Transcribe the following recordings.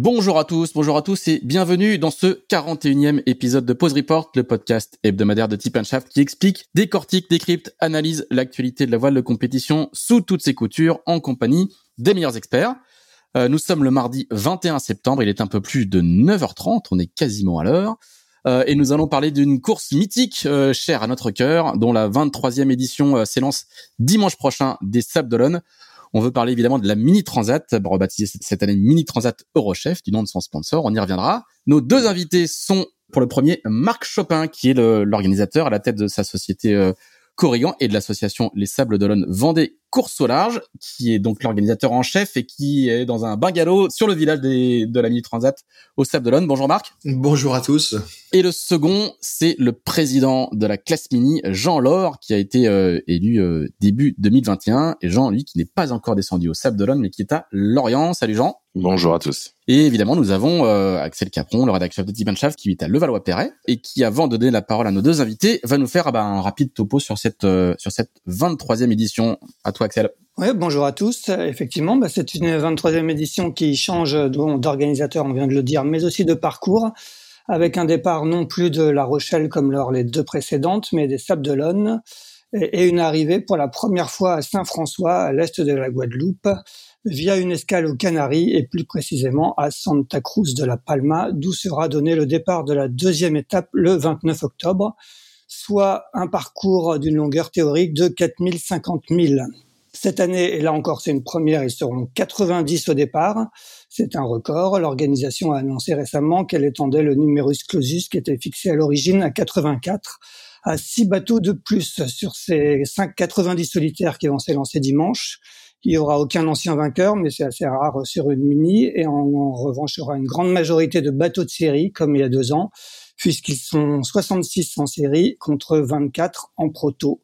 Bonjour à tous, bonjour à tous et bienvenue dans ce 41e épisode de Pause Report, le podcast hebdomadaire de Tip Shaft qui explique, décortique, décrypte, analyse l'actualité de la voile de compétition sous toutes ses coutures en compagnie des meilleurs experts. Euh, nous sommes le mardi 21 septembre, il est un peu plus de 9h30, on est quasiment à l'heure. Euh, et nous allons parler d'une course mythique euh, chère à notre cœur, dont la 23e édition s'élance dimanche prochain des Sables d'Olonne. On veut parler évidemment de la Mini Transat, rebaptisée cette année Mini Transat Eurochef, du nom de son sponsor. On y reviendra. Nos deux invités sont pour le premier Marc Chopin, qui est l'organisateur à la tête de sa société euh, et de l'association Les Sables d'Olonne Vendée Course au large, qui est donc l'organisateur en chef et qui est dans un bungalow sur le village des, de la Mini Transat au Sable d'Olonne. Bonjour Marc. Bonjour à tous. Et le second, c'est le président de la classe mini, Jean Laure, qui a été euh, élu euh, début 2021. Et Jean, lui, qui n'est pas encore descendu au Sable d'Olonne, mais qui est à Lorient. Salut Jean. Bonjour à tous. Et évidemment, nous avons euh, Axel Capron, le rédacteur de Shaft, qui est à Levallois-Perret et qui, avant de donner la parole à nos deux invités, va nous faire ah ben, un rapide topo sur cette euh, sur cette 23e édition. À Oui, bonjour à tous. Effectivement, bah, c'est une 23e édition qui change d'organisateur, on vient de le dire, mais aussi de parcours, avec un départ non plus de La Rochelle comme lors les deux précédentes, mais des Sables d'Olonne, et une arrivée pour la première fois à Saint-François, à l'est de la Guadeloupe, via une escale aux Canaries et plus précisément à Santa Cruz de la Palma, d'où sera donné le départ de la deuxième étape le 29 octobre, soit un parcours d'une longueur théorique de 4050 000. Cette année, et là encore c'est une première, ils seront 90 au départ. C'est un record. L'organisation a annoncé récemment qu'elle étendait le numerus clausus qui était fixé à l'origine à 84 à 6 bateaux de plus sur ces 5, 90 solitaires qui vont s'élancer dimanche. Il y aura aucun ancien vainqueur, mais c'est assez rare sur une mini. Et en, revanche, il y aura une grande majorité de bateaux de série, comme il y a deux ans, puisqu'ils sont 66 en série contre 24 en proto.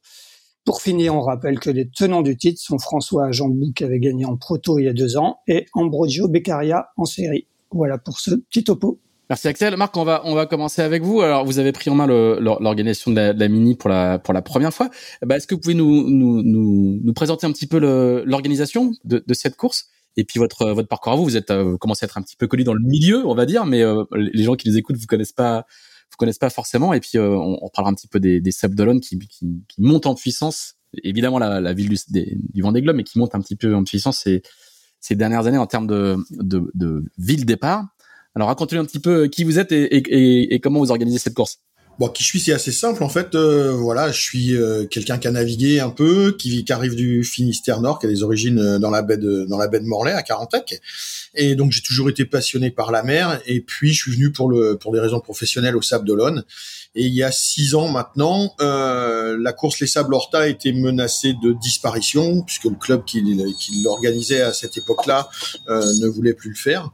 Pour finir, on rappelle que les tenants du titre sont François Jambou qui avait gagné en proto il y a deux ans et Ambrogio Beccaria en série. Voilà pour ce petit topo. Merci Axel. Marc, on va on va commencer avec vous. Alors, vous avez pris en main l'organisation de, la, mini pour la pour la première fois. Ben, est-ce que vous pouvez nous nous nous, présenter un petit peu l'organisation de, cette course et puis votre votre parcours à vous? Vous êtes euh, vous commencez à être un petit peu connu dans le milieu, on va dire, mais euh, les gens qui nous écoutent vous connaissent pas vous connaissent pas forcément. Et puis euh, on, on, parlera un petit peu des, des Sables qui, qui, qui montent en puissance. Évidemment la, la ville du, des, du Vendée Globe, mais qui monte un petit peu en puissance ces ces dernières années en termes de de, de ville départ. Alors racontez-nous un petit peu qui vous êtes et, comment vous organisez cette course. Bon, qui je suis, c'est assez simple en fait. Euh, voilà, je suis euh, quelqu'un qui a navigué un peu, qui, qui arrive du Finistère Nord, qui a des origines euh, dans la baie de dans la baie de Morlaix à Carantec, et donc j'ai toujours été passionné par la mer. Et puis je suis venu pour le pour des raisons professionnelles au Sable d'Olonne. Et il y a six ans maintenant, euh, la course Les Sables Horta été menacée de disparition puisque le club qui, qui l'organisait à cette époque-là ne voulait plus le faire.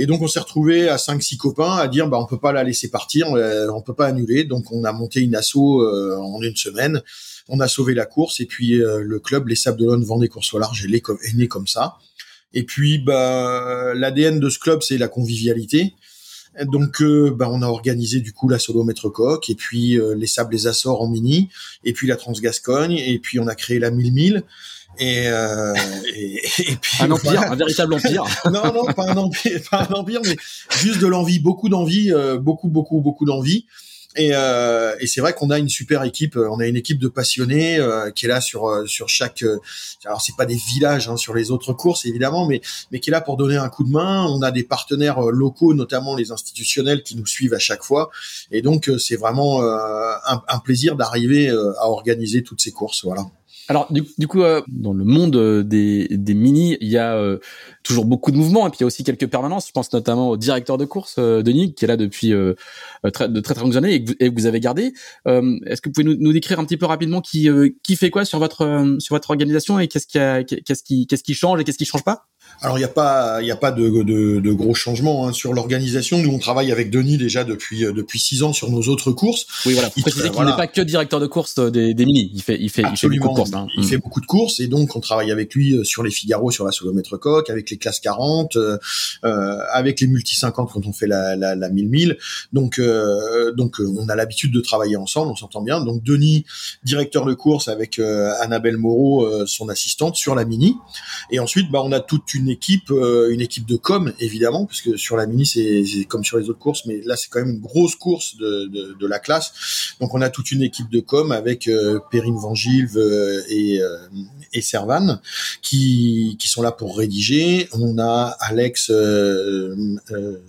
Et donc on s'est retrouvé à 5-6 copains à dire bah on peut pas la laisser partir, on, on peut pas annuler. Donc on a monté une asso euh, en une semaine. On a sauvé la course et puis euh, le club Les Sables d'Olonne Vendée Course au large est né comme ça. Et puis bah l'ADN de ce club c'est la convivialité. Donc, euh, bah, on a organisé du coup la solo maître coq et puis les sables les Açores en mini, et puis la Transgascogne, et puis on a créé la 1000 1000. Et, euh, et, et, puis un empire, un véritable empire. non, non, pas un empire, pas un empire, mais juste de l'envie, beaucoup d'envie, beaucoup, beaucoup, beaucoup d'envie. Et, euh, et c'est vrai qu'on a une super équipe. Euh, on a une équipe de passionnés euh, qui est là sur euh, sur chaque. alors c'est pas des villages hein, sur les autres courses évidemment, mais mais qui est là pour donner un coup de main. On a des partenaires locaux, notamment les institutionnels, qui nous suivent à chaque fois. Et donc c'est vraiment un, un, plaisir d'arriver à organiser toutes ces courses. Voilà. Alors du, du coup, euh, dans le monde euh, des, des mini, il y a euh, toujours beaucoup de mouvements et puis il y a aussi quelques permanences. Je pense notamment au directeur de course Denis, qui est là depuis très, de très très longues années et que, vous avez gardé. Est-ce que vous pouvez nous, nous, décrire un petit peu rapidement qui qui fait quoi sur votre sur votre organisation et qu'est-ce qui qu'est-ce qui qu'est-ce qui change et qu'est-ce qui change pas? Alors il n'y a pas il y a pas de, de, de gros changements hein. sur l'organisation. Nous on travaille avec Denis déjà depuis euh, depuis six ans sur nos autres courses. Oui voilà. Pour préciser qu'il n'est pas que directeur de course euh, des, des mini. Il fait il fait il fait beaucoup de courses. Hein. Il, fait beaucoup de courses et donc on travaille avec lui euh, sur les Figaro sur la solomètre coq, avec les classes 40, euh, avec les multi 50 quand on fait la la, la 1000 1000. Donc euh, donc on a l'habitude de travailler ensemble, on s'entend bien. Donc Denis directeur de course avec Annabelle Moreau son assistante sur la mini et ensuite bah on a toute une équipe, euh, une équipe de com évidemment, puisque sur la mini c'est comme sur les autres courses, mais là c'est quand même une grosse course de, de, la classe. Donc on a toute une équipe de com avec euh, Perrine Vangilve euh, et, euh, et Servan qui, qui sont là pour rédiger. On a Alex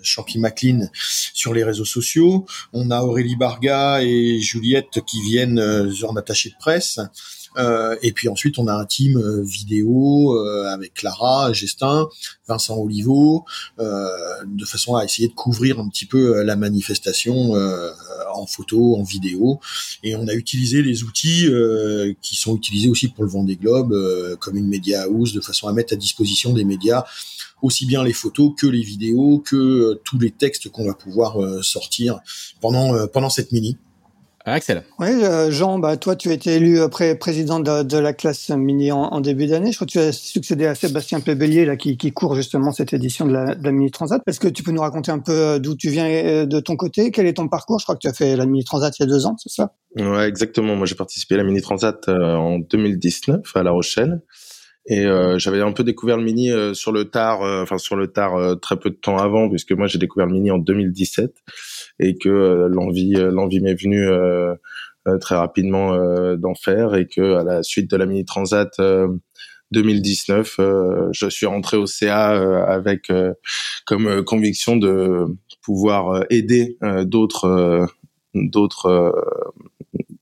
Champi McLean sur les réseaux sociaux. On a Aurélie Barga et Juliette qui viennent en attaché de presse. Euh, et puis ensuite, on a un team euh, vidéo euh, avec Clara, Gestin, Vincent Olivo, de façon à essayer de couvrir un petit peu la manifestation en photo, en vidéo. Et on a utilisé les outils qui sont utilisés aussi pour le Vendée Globe, comme une Media House, de façon à mettre à disposition des médias aussi bien les photos que les vidéos, que tous les textes qu'on va pouvoir sortir pendant pendant cette mini. Axel. Oui, euh, Jean, bah, toi, tu as été élu après président de, la classe mini en, début d'année. Je crois que tu as succédé à Sébastien Plébellier, là, qui, court justement cette édition de la, Mini Transat. Est-ce que tu peux nous raconter un peu euh, d'où tu viens euh, de ton côté? Quel est ton parcours? Je crois que tu as fait la Mini Transat il y a deux ans, c'est ça? Ouais, exactement. Moi, j'ai participé à la Mini Transat en 2019 à La Rochelle. Et j'avais un peu découvert le mini sur le tard, enfin sur le tard très peu de temps avant, puisque moi j'ai découvert le mini en 2017 et que euh, l'envie euh, l'envie m'est venue euh, très rapidement d'en faire et que à la suite de la mini transat 2019, je suis rentré au CA avec comme conviction de pouvoir aider d'autres d'autres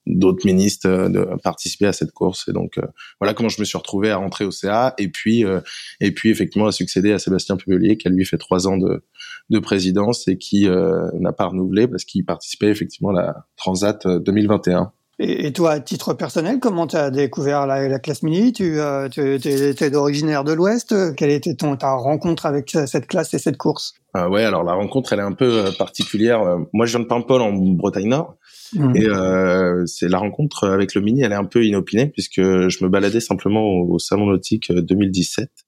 d'autres ministres euh, de participer à cette course. Et donc euh, voilà comment je me suis retrouvé à rentrer au CA et puis euh, et puis effectivement à succéder à Sébastien Pubelier qui a lui fait trois ans de, de présidence et qui n'a pas renouvelé parce qu'il participait effectivement à la Transat 2021. Et, toi, à titre personnel, comment tu as découvert la, classe mini? Tu, tu es, d'originaire de l'Ouest. Quelle était ton, ta rencontre avec cette classe et cette course? Ah Ouais, alors la rencontre, elle est un peu particulière. Moi, je viens de Paimpol, en Bretagne Nord. Mmh. Et euh, c'est la rencontre avec le mini, elle est un peu inopinée puisque je me baladais simplement au, salon nautique 2017 euh,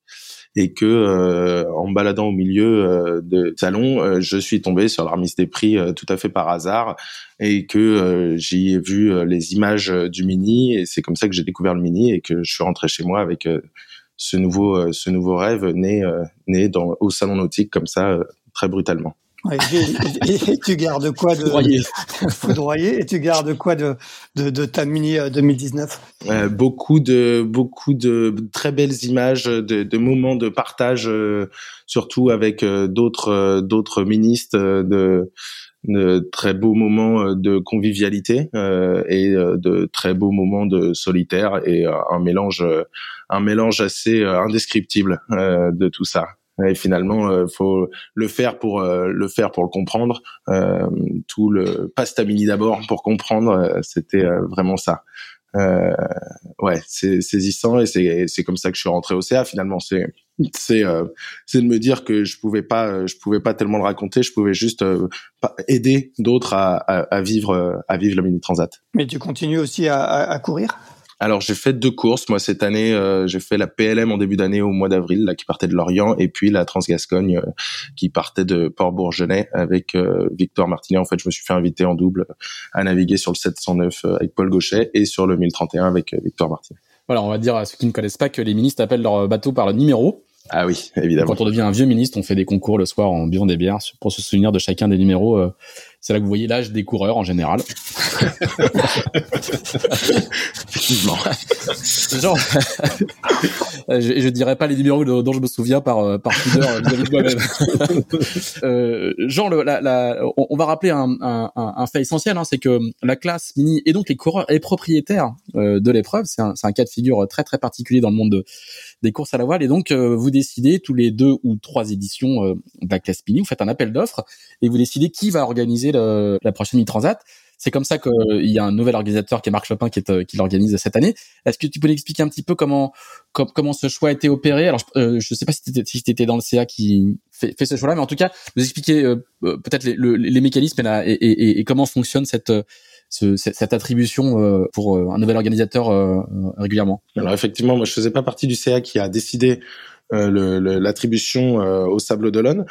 et que euh, en baladant au milieu euh, de salon, euh, je suis tombé sur la remise des prix tout à fait par hasard et que j'y ai vu les images du mini et c'est comme ça que j'ai découvert le mini et que je suis rentré chez moi avec ce nouveau ce nouveau rêve né né dans au salon nautique comme ça très brutalement et, tu gardes quoi de foudroyer, et tu gardes quoi de de, de ta mini 2019 euh, Beaucoup de beaucoup de très belles images, de, de moments de partage, euh, surtout avec euh, d'autres d'autres ministres, de de très beaux moments de convivialité et de très beaux moments de solitaire et un mélange un mélange assez indescriptible de tout ça. Et finalement, euh, faut le faire pour euh, le faire pour le comprendre. Euh, tout le pas Stamini d'abord pour comprendre, c'était vraiment ça. ouais, c'est saisissant et c'est comme ça que je suis rentré au CA. Finalement, c'est c'est c'est de me dire que je pouvais pas je pouvais pas tellement le raconter. Je pouvais juste aider d'autres à, à, vivre à vivre la mini transat. Mais tu continues aussi à courir? Alors j'ai fait deux courses moi cette année. Euh, j'ai fait la PLM en début d'année au mois d'avril, là qui partait de Lorient, et puis la Transgascogne euh, qui partait de Port-Bourgenais avec euh, Victor Martinet. En fait, je me suis fait inviter en double à naviguer sur le 709 avec Paul Gauchet et sur le 1031 avec Victor Martinet. Voilà, on va dire à ceux qui ne connaissent pas que les ministres appellent leur bateau par le numéro. Ah oui, évidemment. Quand on devient un vieux ministre, on fait des concours le soir en buvant des bières pour se souvenir de chacun des numéros. Euh, c'est là que vous voyez l'âge des coureurs en général. Effectivement. Genre, je, je dirais pas les numéros dont je me souviens par euh, par pudeur vis-à-vis de moi-même. euh, genre, le, la, la, on, va rappeler un, un, un fait essentiel, hein, c'est que la classe mini et donc les coureurs et propriétaires euh, de l'épreuve, c'est un, un cas de figure très très particulier dans le monde de, des courses à la voile. Et donc, euh, vous décidez tous les deux ou trois éditions euh, de la vous faites un appel d'offres et vous décidez qui va organiser la prochaine mini-transat. C'est comme ça qu'il y a un nouvel organisateur qui est Marc Chopin qui, est, euh, qui l'organise cette année. Est-ce que tu peux nous expliquer un petit peu comment comment ce choix a été opéré? Alors, je ne sais pas si tu si étais dans le CA qui fait, fait ce choix-là, mais en tout cas, vous expliquer peut-être les, les, mécanismes et, et, et, comment fonctionne cette ce, cette attribution euh, pour euh, un nouvel organisateur euh, régulièrement. Alors effectivement, moi je faisais pas partie du CA qui a décidé l'attribution au Sable d'Olonne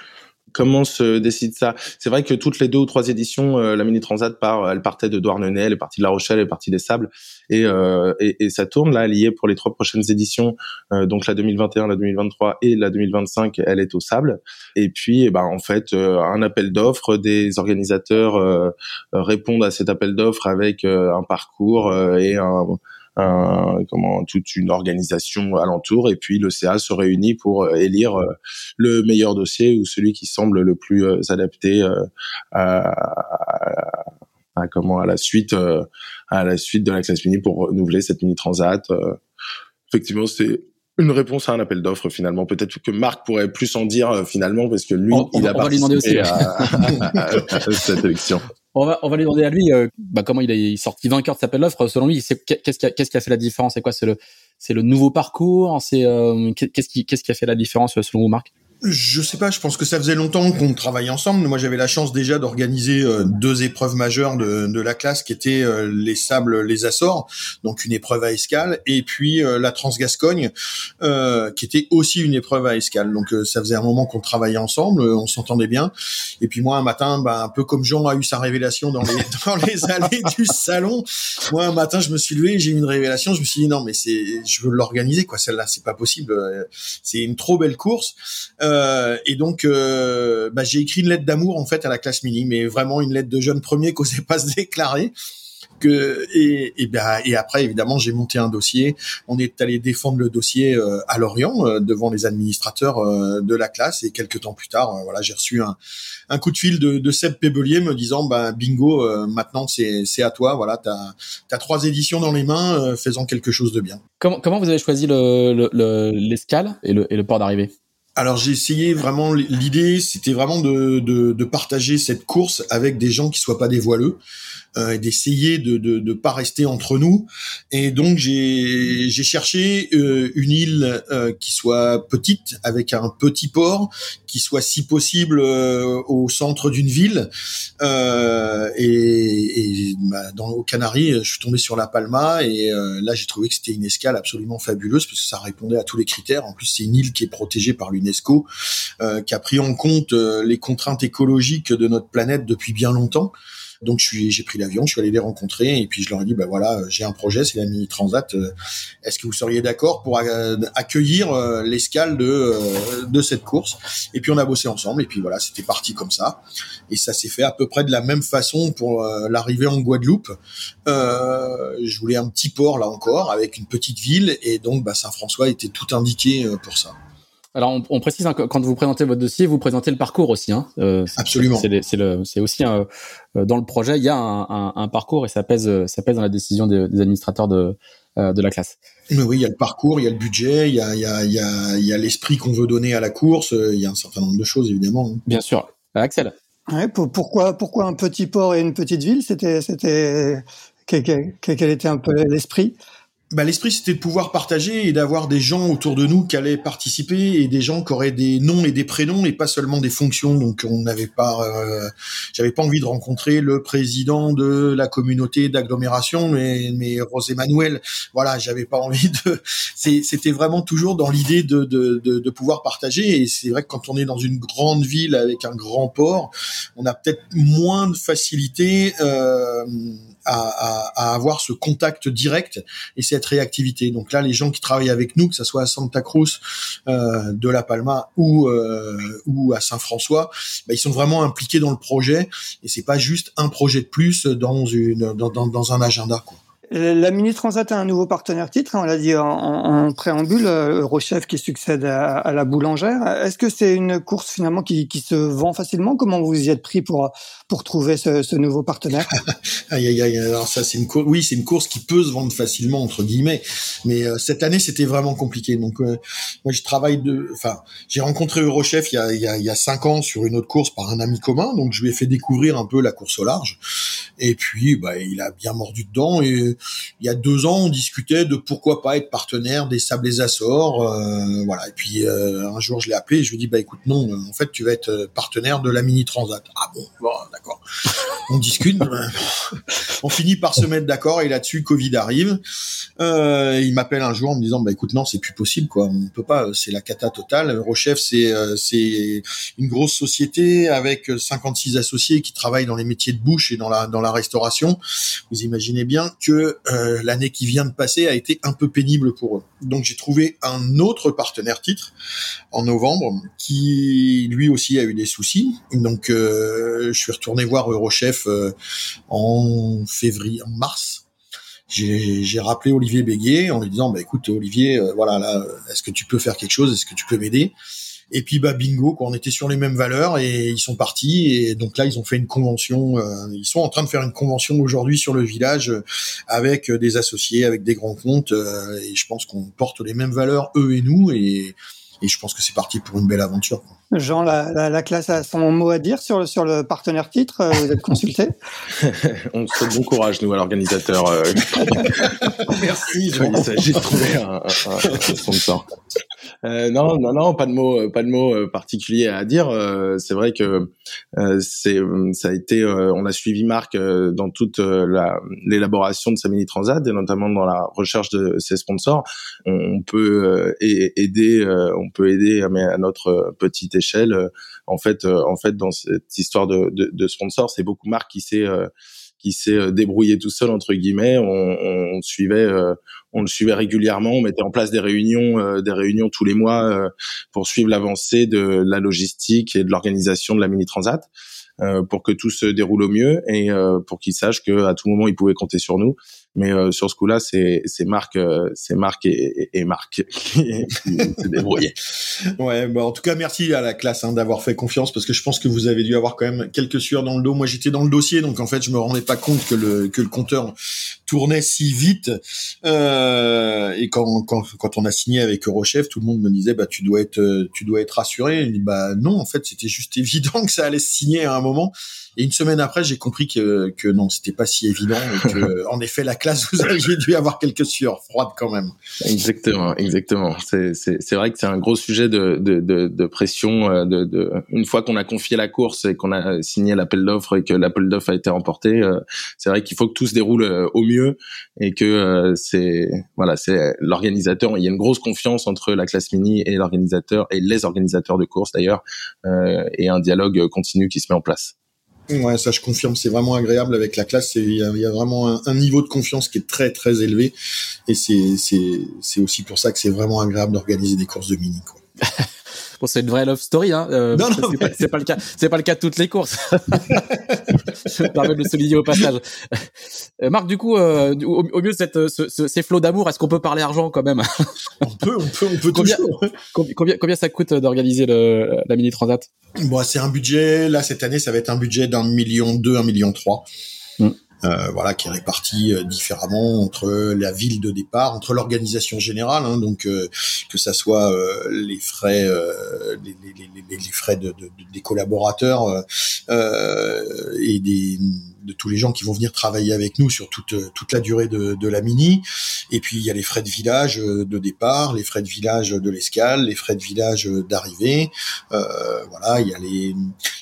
comment se décide ça? C'est vrai que toutes les deux ou trois éditions, euh, la Mini Transat part, elle partait de Douarnenez, elle est partie de La Rochelle, elle est partie des Sables, et, euh, et, et, ça tourne là, lié pour les trois prochaines éditions, euh, donc la 2021, la 2023 et la 2025, elle est au Sable. Et puis, eh ben en fait, euh, un appel d'offres, des organisateurs euh, répondent à cet appel d'offres avec un parcours et un comment toute une organisation alentour et puis le CA se réunit pour euh, élire euh, le meilleur dossier ou celui qui semble le plus euh, adapté à, à, comment à la suite à la suite de la classe mini pour renouveler cette mini transat. effectivement, c'est une réponse à un appel d'offres finalement. Peut-être que Marc pourrait plus en dire finalement parce que lui, il a participé à, cette élection. On va, on va lui demander à lui euh, bah, comment il est sorti vainqueur de sa appel. Selon lui, qu'est-ce qui, a, qu'est-ce qui fait la différence C'est quoi C'est le, c'est le nouveau parcours C'est euh, qu'est-ce qui, qu'est-ce qui a fait la différence selon vous, Marc? Je sais pas, je pense que ça faisait longtemps qu'on travaillait ensemble. Moi, j'avais la chance déjà d'organiser euh, deux épreuves majeures de, de, la classe qui étaient euh, les sables, les Açores, donc une épreuve à escale, et puis euh, la Transgascogne, qui était aussi une épreuve à escale. Donc ça faisait un moment qu'on travaillait ensemble, on s'entendait bien. Et puis moi, un matin, ben, un peu comme Jean a eu sa révélation dans les, dans les allées du salon, moi un matin, je me suis levé, j'ai eu une révélation, je me suis dit non, mais c'est, je veux l'organiser quoi, celle-là, c'est pas possible, c'est une trop belle course. Euh, et donc, euh, bah, j'ai écrit une lettre d'amour en fait à la classe mini, mais vraiment une lettre de jeune premier qui n'osait pas se déclarer. Bah, et après évidemment j'ai monté un dossier. On est allé défendre le dossier euh, à Lorient devant les administrateurs de la classe. Et quelques temps plus tard voilà j'ai reçu un, coup de fil de, de Seb Pébelier me disant bah bingo maintenant c'est à toi. Voilà t'as as trois éditions dans les mains faisant quelque chose de bien comment vous avez choisi le l'escale le, et le et le port d'arrivée? Alors j'ai essayé vraiment l'idée, c'était vraiment de, de, de, partager cette course avec des gens qui soient pas des voileux euh, et d'essayer de, de de pas rester entre nous. Et donc j'ai j'ai cherché euh, une île euh, qui soit petite avec un petit port, qui soit si possible euh, au centre d'une ville. Euh, et, et bah, dans aux Canaries, je suis tombé sur la Palma et là j'ai trouvé que c'était une escale absolument fabuleuse parce que ça répondait à tous les critères. En plus c'est une île qui est protégée par l'UNESCO, qui a pris en compte les contraintes écologiques de notre planète depuis bien longtemps. Donc j'ai pris l'avion, je suis allé les rencontrer et puis je leur ai dit bah voilà, j'ai un projet, c'est la mini transat. Euh, est-ce que vous seriez d'accord pour euh, accueillir euh, l'escale de de cette course? Et puis on a bossé ensemble et puis voilà, c'était parti comme ça. Et ça s'est fait à peu près de la même façon pour l'arrivée en Guadeloupe. je voulais un petit port là encore avec une petite ville et donc bah, Saint-François était tout indiqué pour ça. Alors, on, on précise hein, quand vous présentez votre dossier, vous présentez le parcours aussi. Hein. Euh, Absolument. C'est aussi euh, dans le projet, il y a un, un, un, parcours et ça pèse, ça pèse dans la décision des, des administrateurs de, euh, de la classe. Mais oui, il y a le parcours, il y a le budget, il y a, il y a, il y a, il y a l'esprit qu'on veut donner à la course. Euh, il y a un certain nombre de choses évidemment. Hein. Bien sûr. Euh, Axel. Ouais, pourquoi, pourquoi un petit port et une petite ville C'était, c'était quel, quel, était un peu l'esprit? Bah, l'esprit c'était de pouvoir partager et d'avoir des gens autour de nous qui allaient participer et des gens qui auraient des noms et des prénoms et pas seulement des fonctions. Donc on n'avait pas, euh, j'avais pas envie de rencontrer le président de la communauté d'agglomération, mais mais Manuel, voilà, j'avais pas envie de. C'était vraiment toujours dans l'idée de, de, de, de pouvoir partager. Et c'est vrai que quand on est dans une grande ville avec un grand port, on a peut-être moins de facilité. Euh, à, à, avoir ce contact direct cette réactivité. Donc là, les gens qui travaillent avec nous, que ce soit à Santa Cruz, euh, de La Palma ou euh, ou à Saint-François, bah, ils sont vraiment impliqués dans le projet et c'est pas juste un projet de plus dans une dans, dans, un agenda. Quoi. La Mini Transat a un nouveau partenaire titre, hein, on l'a dit en, en, préambule, euh, Eurochef qui succède à, la boulangère. Est-ce que c'est une course finalement qui, se vend facilement? Comment vous y êtes pris pour pour trouver ce, ce nouveau partenaire Aïe aïe aïe. Alors ça c'est une course. Oui, c'est une course qui peut se vendre facilement entre guillemets, mais euh, cette année c'était vraiment compliqué. Donc euh, moi je travaille de, enfin j'ai rencontré Eurochef il y a il y a il y a cinq ans sur une autre course par un ami commun, donc je lui ai fait découvrir un peu la course au large. Et puis bah il a bien mordu dedans et il y a deux ans, on discutait de pourquoi pas être partenaire des Sables Açores, euh, voilà. Et puis euh, un jour, je l'ai appelé et je lui ai dit bah écoute non, en fait, tu vas être partenaire de la Mini Transat. Ah bon On discute, on finit par se mettre d'accord et là-dessus, Covid arrive. Euh, il m'appelle un jour en me disant bah écoute non, c'est plus possible quoi, on peut pas, c'est la cata totale. Eurochef, c'est c'est une grosse société avec 56 associés qui travaillent dans les métiers de bouche et dans la dans la restauration. Vous imaginez bien que euh, l'année qui vient de passer a été un peu pénible pour eux. Donc j'ai trouvé un autre partenaire titre en novembre qui lui aussi a eu des soucis. Donc euh, je suis retourné voir Eurochef euh, en février, en mars. J'ai rappelé Olivier Béguier en lui disant bah écoute Olivier voilà là est-ce que tu peux faire quelque chose? Est-ce que tu peux m'aider? Et puis bah bingo, quoi, on était sur les mêmes valeurs et ils sont partis. Et donc là, ils ont fait une convention. Euh, ils sont en train de faire une convention aujourd'hui sur le village euh, avec des associés, avec des grands comptes. Euh, et je pense qu'on porte les mêmes valeurs eux et nous. Et, et je pense que c'est parti pour une belle aventure. Quoi. Jean, la, la, la, classe a son mot à dire sur, sur le partenaire titre. Vous êtes consulté On souhaite bon courage, nous, à l'organisateur. Merci. Jean. Il s'agit de trouver un, un, un sponsor. Euh, non, non, non, pas de mots, pas de mots euh, particuliers à dire. Euh, c'est vrai que euh, c'est, ça a été, on a suivi Marc dans toute l'élaboration de sa mini transat et notamment dans la recherche de ses sponsors. On, peut aider, on peut aider, mais à notre petite échelle. en fait, en fait, dans cette histoire de, de, de sponsors, c'est beaucoup Marc qui s'est qui s'est débrouillé tout seul entre guillemets. On, on suivait, on le suivait régulièrement, on mettait en place des réunions, euh, des réunions tous les mois euh, pour suivre l'avancée de la logistique et de l'organisation de la mini transat. Euh, pour que tout se déroule au mieux et pour qu'ils sachent qu'à tout moment ils pouvaient compter sur nous. Mais euh, sur ce coup-là, c'est Marc, euh, c'est Marc et, Marc qui s'est débrouillé. ouais, bah en tout cas merci à la classe hein, d'avoir fait confiance parce que je pense que vous avez dû avoir quand même quelques sueurs dans le dos. Moi, j'étais dans le dossier, donc en fait, je me rendais pas compte que le compteur tournait si vite. Euh, et quand, quand quand on a signé avec Eurochef, tout le monde me disait bah tu dois être tu dois être rassuré. Je dis bah non, en fait, c'était juste évident que ça allait se signer à un moment. Et une semaine après, j'ai compris que, que non, c'était pas si évident et que, en effet, la classe, vous aviez dû avoir quelques sueurs froides quand même. Exactement, exactement. C'est, c'est, c'est vrai que c'est un gros sujet de, de, de, de pression. Euh, de, de, une fois qu'on a confié la course et qu'on a signé l'appel d'offres et que l'appel d'offres a été remporté, euh, c'est vrai qu'il faut que tout se déroule euh, au mieux et que c'est, voilà, c'est l'organisateur. Il y a une grosse confiance entre la classe mini et l'organisateur et les organisateurs de course d'ailleurs, et un dialogue continu qui se met en place. Ouais, ça je confirme, c'est vraiment agréable avec la classe. Il y, a, vraiment un, un, niveau de confiance qui est très très élevé, et c'est c'est aussi pour ça que c'est vraiment agréable d'organiser des courses de mini. Quoi. Bon, c'est une vraie love story, hein. Euh, non, non, c'est pas, pas, le cas. C'est pas le cas de toutes les courses. Je me permets de le souligner au passage. Euh, Marc, du coup, euh, au, au, mieux cette, ce, ce, ces flots d'amour, est-ce qu'on peut parler argent quand même? On peut, on peut, on peut combien. Combien, combien ça coûte d'organiser la mini transat? Bon, c'est un budget. Là, cette année, ça va être un budget d'un million deux, un million trois. Mm euh, voilà, qui est réparti euh, différemment entre la ville de départ, entre l'organisation générale, hein, donc euh, que ça soit euh, les frais, les, frais de, de, des collaborateurs et des de tous les gens qui vont venir travailler avec nous sur toute toute la durée de, de la mini. Et puis il y a les frais de village de départ, les frais de village de l'escale, les frais de village d'arrivée. voilà, il y a les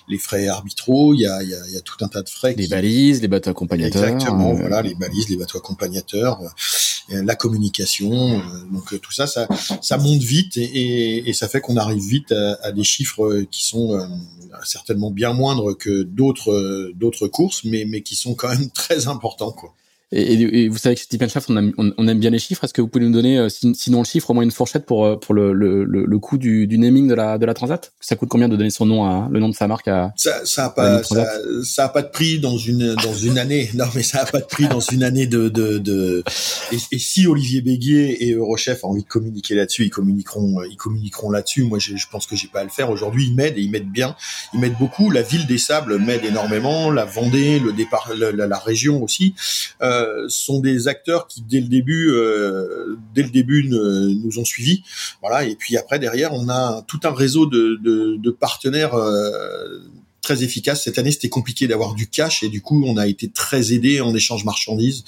les frais arbitraux, il y a, il y a, il y a tout un tas de frais. Les balises, les bateaux accompagnateurs. Exactement, voilà, les balises, les bateaux accompagnateurs, la communication. donc tout ça, ça, monte vite et, ça fait qu'on arrive vite à, des chiffres qui sont certainement bien moindres que d'autres courses, mais mais qui sont quand même très importants quoi. Et, vous savez que chez Shaft, on, on, aime bien les chiffres. Est-ce que vous pouvez nous donner, euh, sinon le chiffre, au moins une fourchette pour euh, pour le, le, le coût du, du, naming de la de la Transat? Ça coûte combien de donner son nom à le nom de sa marque à Ça ça a pas ça, ça, a pas de prix dans une dans une année. Non mais ça a pas de prix dans une année de de, de... Et, et, si Olivier Béguier et Eurochef ont envie de communiquer là-dessus, ils communiqueront ils communiqueront là-dessus. Moi je, je pense que j'ai pas à le faire aujourd'hui. Ils m'aident et ils m'aident bien. Ils m'aident beaucoup. La ville des Sables m'aide énormément. La Vendée, le départ, la, la, région aussi. Euh, sont des acteurs qui dès le début, euh, nous ont suivis. Voilà. Et puis après derrière, on a tout un réseau de, partenaires. Euh, très efficace. Cette année, c'était compliqué d'avoir du cash et du coup, on a été très aidé en échange marchandises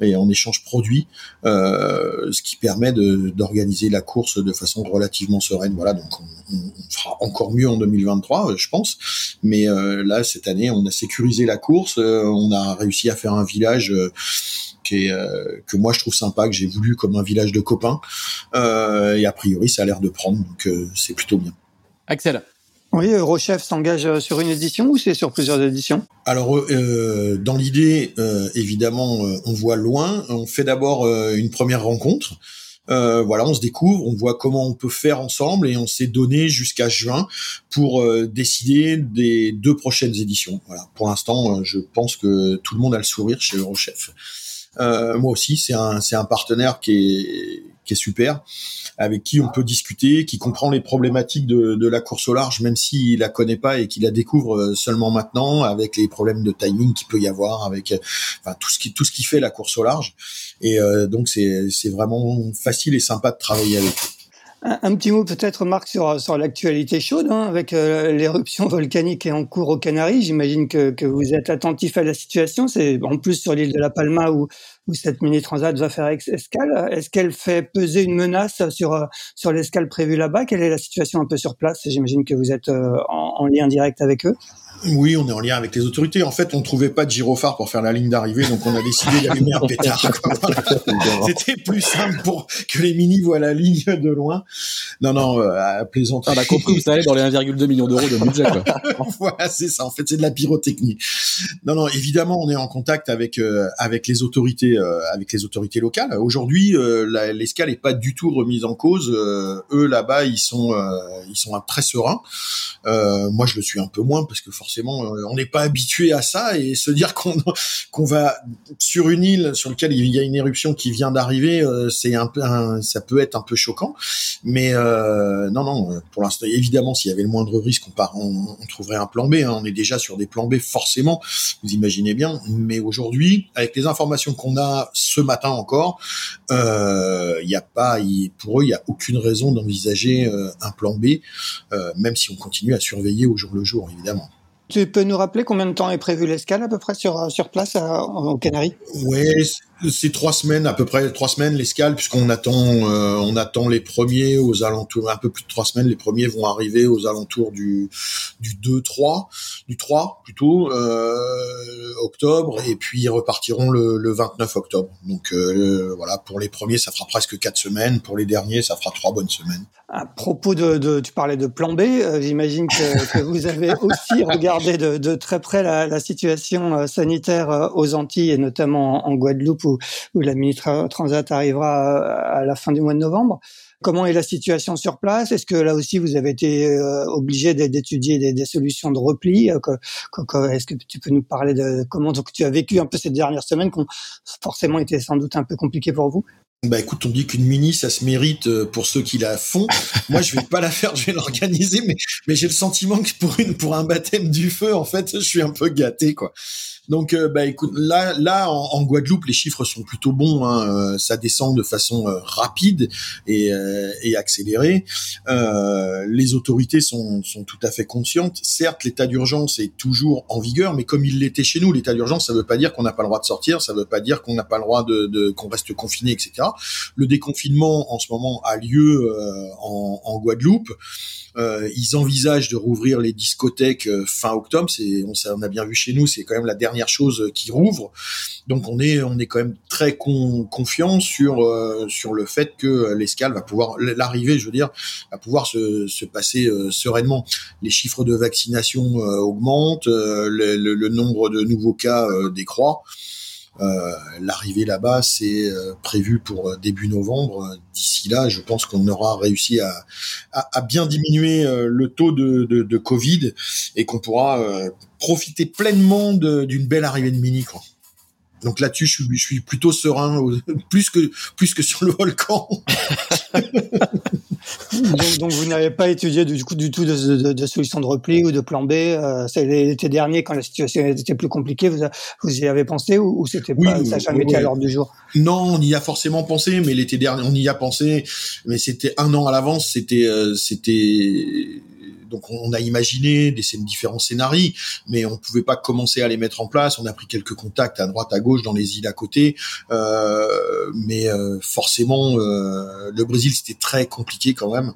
et en échange produits, euh, ce qui permet d'organiser la course de façon relativement sereine. Voilà, donc on, on, fera encore mieux en 2023, je pense. Mais euh, là, cette année, on a sécurisé la course, euh, on a réussi à faire un village. Euh, qui est, euh, que moi je trouve sympa, que j'ai voulu comme un village de copains. Euh, et a priori, ça a l'air de prendre, donc c'est plutôt bien. Axel, oui, Eurochef s'engage sur une édition ou c'est sur plusieurs éditions? Alors, euh, dans l'idée, euh, évidemment, euh, on voit loin. On fait d'abord euh, une première rencontre. Euh, voilà, on se découvre, on voit comment on peut faire ensemble et on s'est donné jusqu'à juin pour décider des deux prochaines éditions. Voilà. Pour l'instant, je pense que tout le monde a le sourire chez Eurochef. moi aussi, c'est un, c'est un partenaire qui est, qui est super avec qui on peut discuter, qui comprend les problématiques de, la course au large, même s'il la connaît pas et qu'il la découvre euh, seulement maintenant, avec les problèmes de timing qu'il peut y avoir, avec euh, tout ce qui tout ce qui fait la course au large. Et euh, donc c'est vraiment facile et sympa de travailler avec. Un, petit mot peut-être, Marc, sur, l'actualité chaude, hein, avec l'éruption volcanique est en cours aux Canaries. J'imagine que, que vous êtes attentif à la situation. C'est en plus sur l'île de la Palma où, où cette mini transat va faire escale? Est-ce qu'elle fait peser une menace sur l'escale prévue là-bas? Quelle est la situation un peu sur place? J'imagine que vous êtes euh, en lien direct avec eux. Oui, on est en lien avec les autorités. En fait, on trouvait pas de gyrophare pour faire la ligne d'arrivée, donc on a décidé d'allumer un pétard. C'était plus simple pour que les mini voient la ligne de loin. Non, non, euh, à plaisanter. On a compris que ça allait dans les 1,2 millions d'euros de budget. Quoi. voilà, c'est ça. En fait, c'est de la pyrotechnie. Non, non, évidemment, on est en contact avec euh, avec les autorités, euh, avec les autorités locales. Aujourd'hui, l'escale est pas du tout remise en cause. eux là-bas, ils sont ils sont très sereins. moi, je le suis un peu moins parce que forcément euh, on n'est pas habitué à ça et se dire qu'on va sur une île sur laquelle il y a une éruption qui vient d'arriver, euh, c'est un peu, ça peut être un peu choquant. Mais euh, non, non, pour l'instant, évidemment, s'il y avait le moindre risque, on, trouverait un plan B. Hein. On est déjà sur des plans B forcément, vous imaginez bien. Mais aujourd'hui, avec les informations qu'on a ce matin encore, il n'y a pas, pour eux, il n'y a aucune raison d'envisager un plan B, même si on continue à surveiller au jour le jour, évidemment. Tu peux nous rappeler combien de temps est prévu l'escale à peu près sur, sur place à, aux Canaries? Oui, c'est trois semaines à peu près trois semaines l'escale puisqu'on attend euh, on attend les premiers aux alentours un peu plus de trois semaines les premiers vont arriver aux alentours du du 2 3 du 3 plutôt euh, octobre et puis ils repartiront le, le 29 octobre. Donc euh, voilà pour les premiers ça fera presque quatre semaines. Pour les derniers ça fera trois bonnes semaines. À propos de, de tu parlais de plan B j'imagine que, que, vous avez aussi regardé de, de très près la, la situation sanitaire aux Antilles et notamment en Guadeloupe où, la mini transat arrivera à la fin du mois de novembre. Comment est la situation sur place? Est-ce que là aussi vous avez été euh, obligé d'étudier des, solutions de repli? Euh, Est-ce que tu peux nous parler de comment donc tu as vécu un peu cette dernière semaine qui ont forcément été sans doute un peu compliquées pour vous? Bah écoute, on dit qu'une mini, ça se mérite euh, pour ceux qui la font. Moi, je vais pas la faire, je vais l'organiser, mais mais j'ai le sentiment que pour une pour un baptême du feu, en fait, je suis un peu gâté, quoi. Donc, euh, bah écoute, là, là, en, Guadeloupe, les chiffres sont plutôt bons. Hein, euh, ça descend de façon rapide et, et accélérée. les autorités sont, sont tout à fait conscientes. Certes, l'état d'urgence est toujours en vigueur, mais comme il l'était chez nous, l'état d'urgence, ça veut pas dire qu'on n'a pas le droit de sortir, ça veut pas dire qu'on n'a pas le droit de, de qu'on reste confiné, etc. Le déconfinement en ce moment a lieu euh, en, Guadeloupe. Euh, ils envisagent de rouvrir les discothèques euh, fin octobre. On, a bien vu chez nous, c'est quand même la dernière chose qui rouvre. Donc on est, quand même très confiant sur sur le fait que l'escale va pouvoir, l'arrivée, je veux dire, va pouvoir se, se passer sereinement. Les chiffres de vaccination augmentent, le, nombre de nouveaux cas décroît. Euh, l'arrivée là-bas, c'est euh, prévu pour euh, début novembre. D'ici là, je pense qu'on aura réussi à, bien diminuer le taux de, Covid et qu'on pourra profiter pleinement d'une belle arrivée de Mini. Donc là-dessus, je, je suis, plutôt serein, plus que plus que sur le volcan. donc, vous n'avez pas étudié du coup du tout de, de, solution de repli ou de plan B. Euh, l'été dernier, quand la situation était plus compliquée, vous, vous y avez pensé ou, c'était pas ça n'a jamais été à l'ordre du jour? Non, on y a forcément pensé, mais l'été dernier, on y a pensé, mais c'était un an à l'avance. C'était euh, c'était donc on a imaginé des différents scénarios, mais on pouvait pas commencer à les mettre en place. On a pris quelques contacts à droite, à gauche, dans les îles à côté, euh, mais euh, forcément euh, le Brésil c'était très compliqué quand même.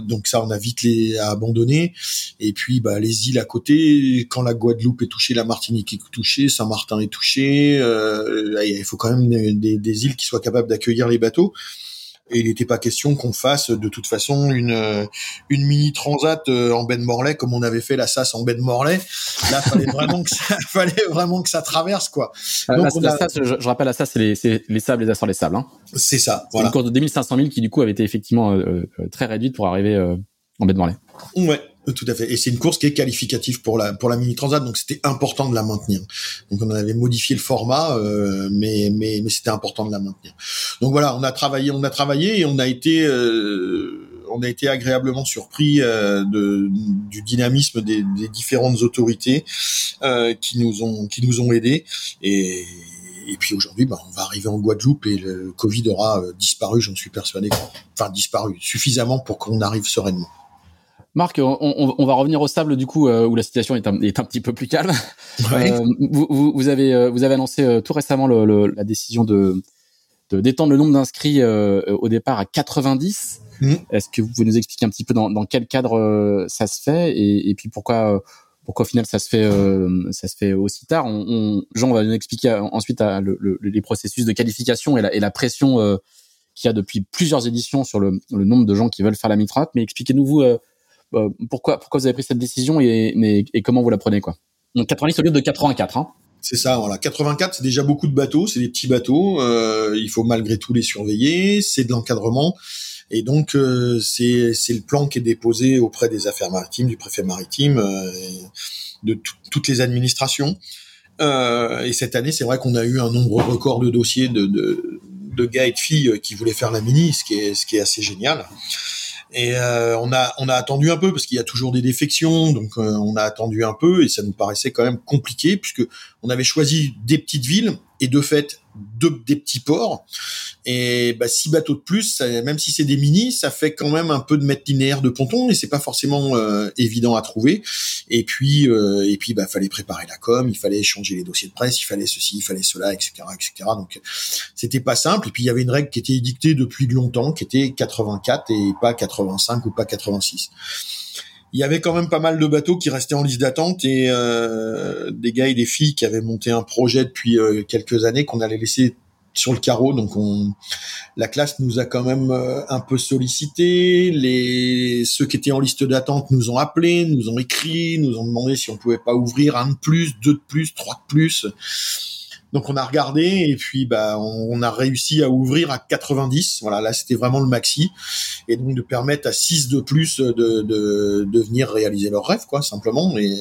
donc ça on a vite les abandonné. Et puis bah les îles à côté, quand la Guadeloupe est touchée, la Martinique est touchée, Saint-Martin est touché, il faut quand même des îles qui soient capables d'accueillir les bateaux et il n'était pas question qu'on fasse de toute façon une une mini transat euh, en baie de Morlaix comme on avait fait la SAS en baie de Morlaix. Là, fallait vraiment que ça fallait vraiment que ça traverse quoi. Euh, Donc, la, SAS, je, rappelle la SAS, c'est les, les sables, les Açores, les sables. Hein. C'est ça. Voilà. Une course de 2500 000 qui du coup avait été effectivement euh, très réduite pour arriver en baie de Morlaix. Ouais. Tout à fait. Et c'est une course qui est qualificative pour la pour la mini transat, donc c'était important de la maintenir. Donc on avait modifié le format, euh, mais mais mais c'était important de la maintenir. Donc voilà, on a travaillé, on a travaillé et on a été euh, on a été agréablement surpris euh, de du dynamisme des, des différentes autorités qui nous ont qui nous ont aidés et et puis aujourd'hui, bah, on va arriver en Guadeloupe et le Covid aura disparu, j'en suis persuadé. Enfin, disparu suffisamment pour qu'on arrive sereinement. Marc, on, va revenir au sable du coup euh, où la situation est un, est un petit peu plus calme. Euh, vous, vous, avez euh, vous avez annoncé tout récemment le, la décision de d'étendre le nombre d'inscrits au départ à 90. Mmh. Est-ce que vous pouvez nous expliquer un petit peu dans, dans quel cadre ça se fait et, et puis pourquoi pourquoi au final ça se fait ça se fait aussi tard on, on, Jean va nous expliquer ensuite le, les processus de qualification et la, et la pression qu'il y a depuis plusieurs éditions sur le, le, nombre de gens qui veulent faire la mitrate. Mais expliquez-nous vous euh, pourquoi, pourquoi vous avez pris cette décision et, comment vous la prenez quoi? Donc 90 au lieu de 84. Hein c'est ça, voilà. 84, c'est déjà beaucoup de bateaux, c'est des petits bateaux. Euh, il faut malgré tout les surveiller. C'est de l'encadrement. Et donc euh, c'est le plan qui est déposé auprès des affaires maritimes, du préfet maritime, euh, de toutes les administrations. Euh, et cette année, c'est vrai qu'on a eu un nombre record de dossiers de, de, de gars et de filles qui voulaient faire la mini, ce qui est ce qui est assez génial. Et euh, on a on a attendu un peu parce qu'il y a toujours des défections, donc euh, on a attendu un peu et ça nous paraissait quand même compliqué puisque on avait choisi des petites villes et de fait des petits ports. Et bah, six bateaux de plus, même si c'est des mini, ça fait quand même un peu de mètre linéaire de ponton et c'est pas forcément euh, évident à trouver. Et puis, euh, et puis, bah, fallait préparer la com, il fallait changer les dossiers de presse, il fallait ceci, il fallait cela, etc., etc. Donc, c'était pas simple. Et puis, il y avait une règle qui était édictée depuis longtemps, qui était 84 et pas 85 ou pas 86 il y avait quand même pas mal de bateaux qui restaient en liste d'attente et euh, des gars et des filles qui avaient monté un projet depuis euh, quelques années qu'on allait laisser sur le carreau. Donc on, la classe nous a quand même euh, un peu sollicité. Les ceux qui étaient en liste d'attente nous ont appelés, nous ont écrit, nous ont demandé si on pouvait pas ouvrir un de plus, deux de plus, trois de plus. Donc on a regardé et puis bah on, a réussi à ouvrir à 90. Voilà, là c'était vraiment le maxi et donc de permettre à 6 de plus de, de, de venir réaliser leur rêve quoi simplement et,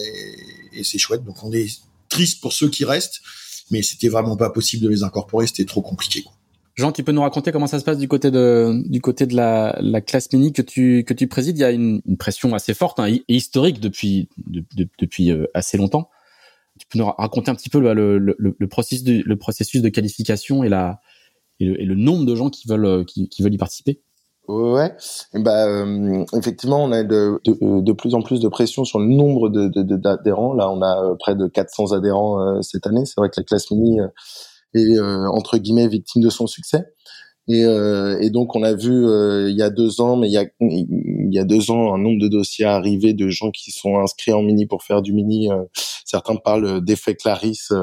c'est chouette. Donc on est triste pour ceux qui restent, mais c'était vraiment pas possible de les incorporer, c'était trop compliqué. Quoi. Jean, tu peux nous raconter comment ça se passe du côté de du côté de la, la classe mini que tu que tu présides? Il y a une, une pression assez forte hein, et historique depuis de, de, depuis euh, assez longtemps. Tu peux nous raconter un petit peu le, le, processus de, qualification et le, nombre de gens qui veulent euh, y participer? Ouais, bah euh, effectivement, on a de, de, plus en plus de pression sur le nombre d'adhérents. Là, on a près de 400 adhérents cette année. C'est vrai que la classe mini est entre guillemets victime de son succès. Et, euh, et, donc on a vu euh, il y a deux ans, mais il y a, il y a deux ans, un nombre de dossiers arrivés de gens qui sont inscrits en mini pour faire du mini. Euh, certains parlent d'effet Clarisse.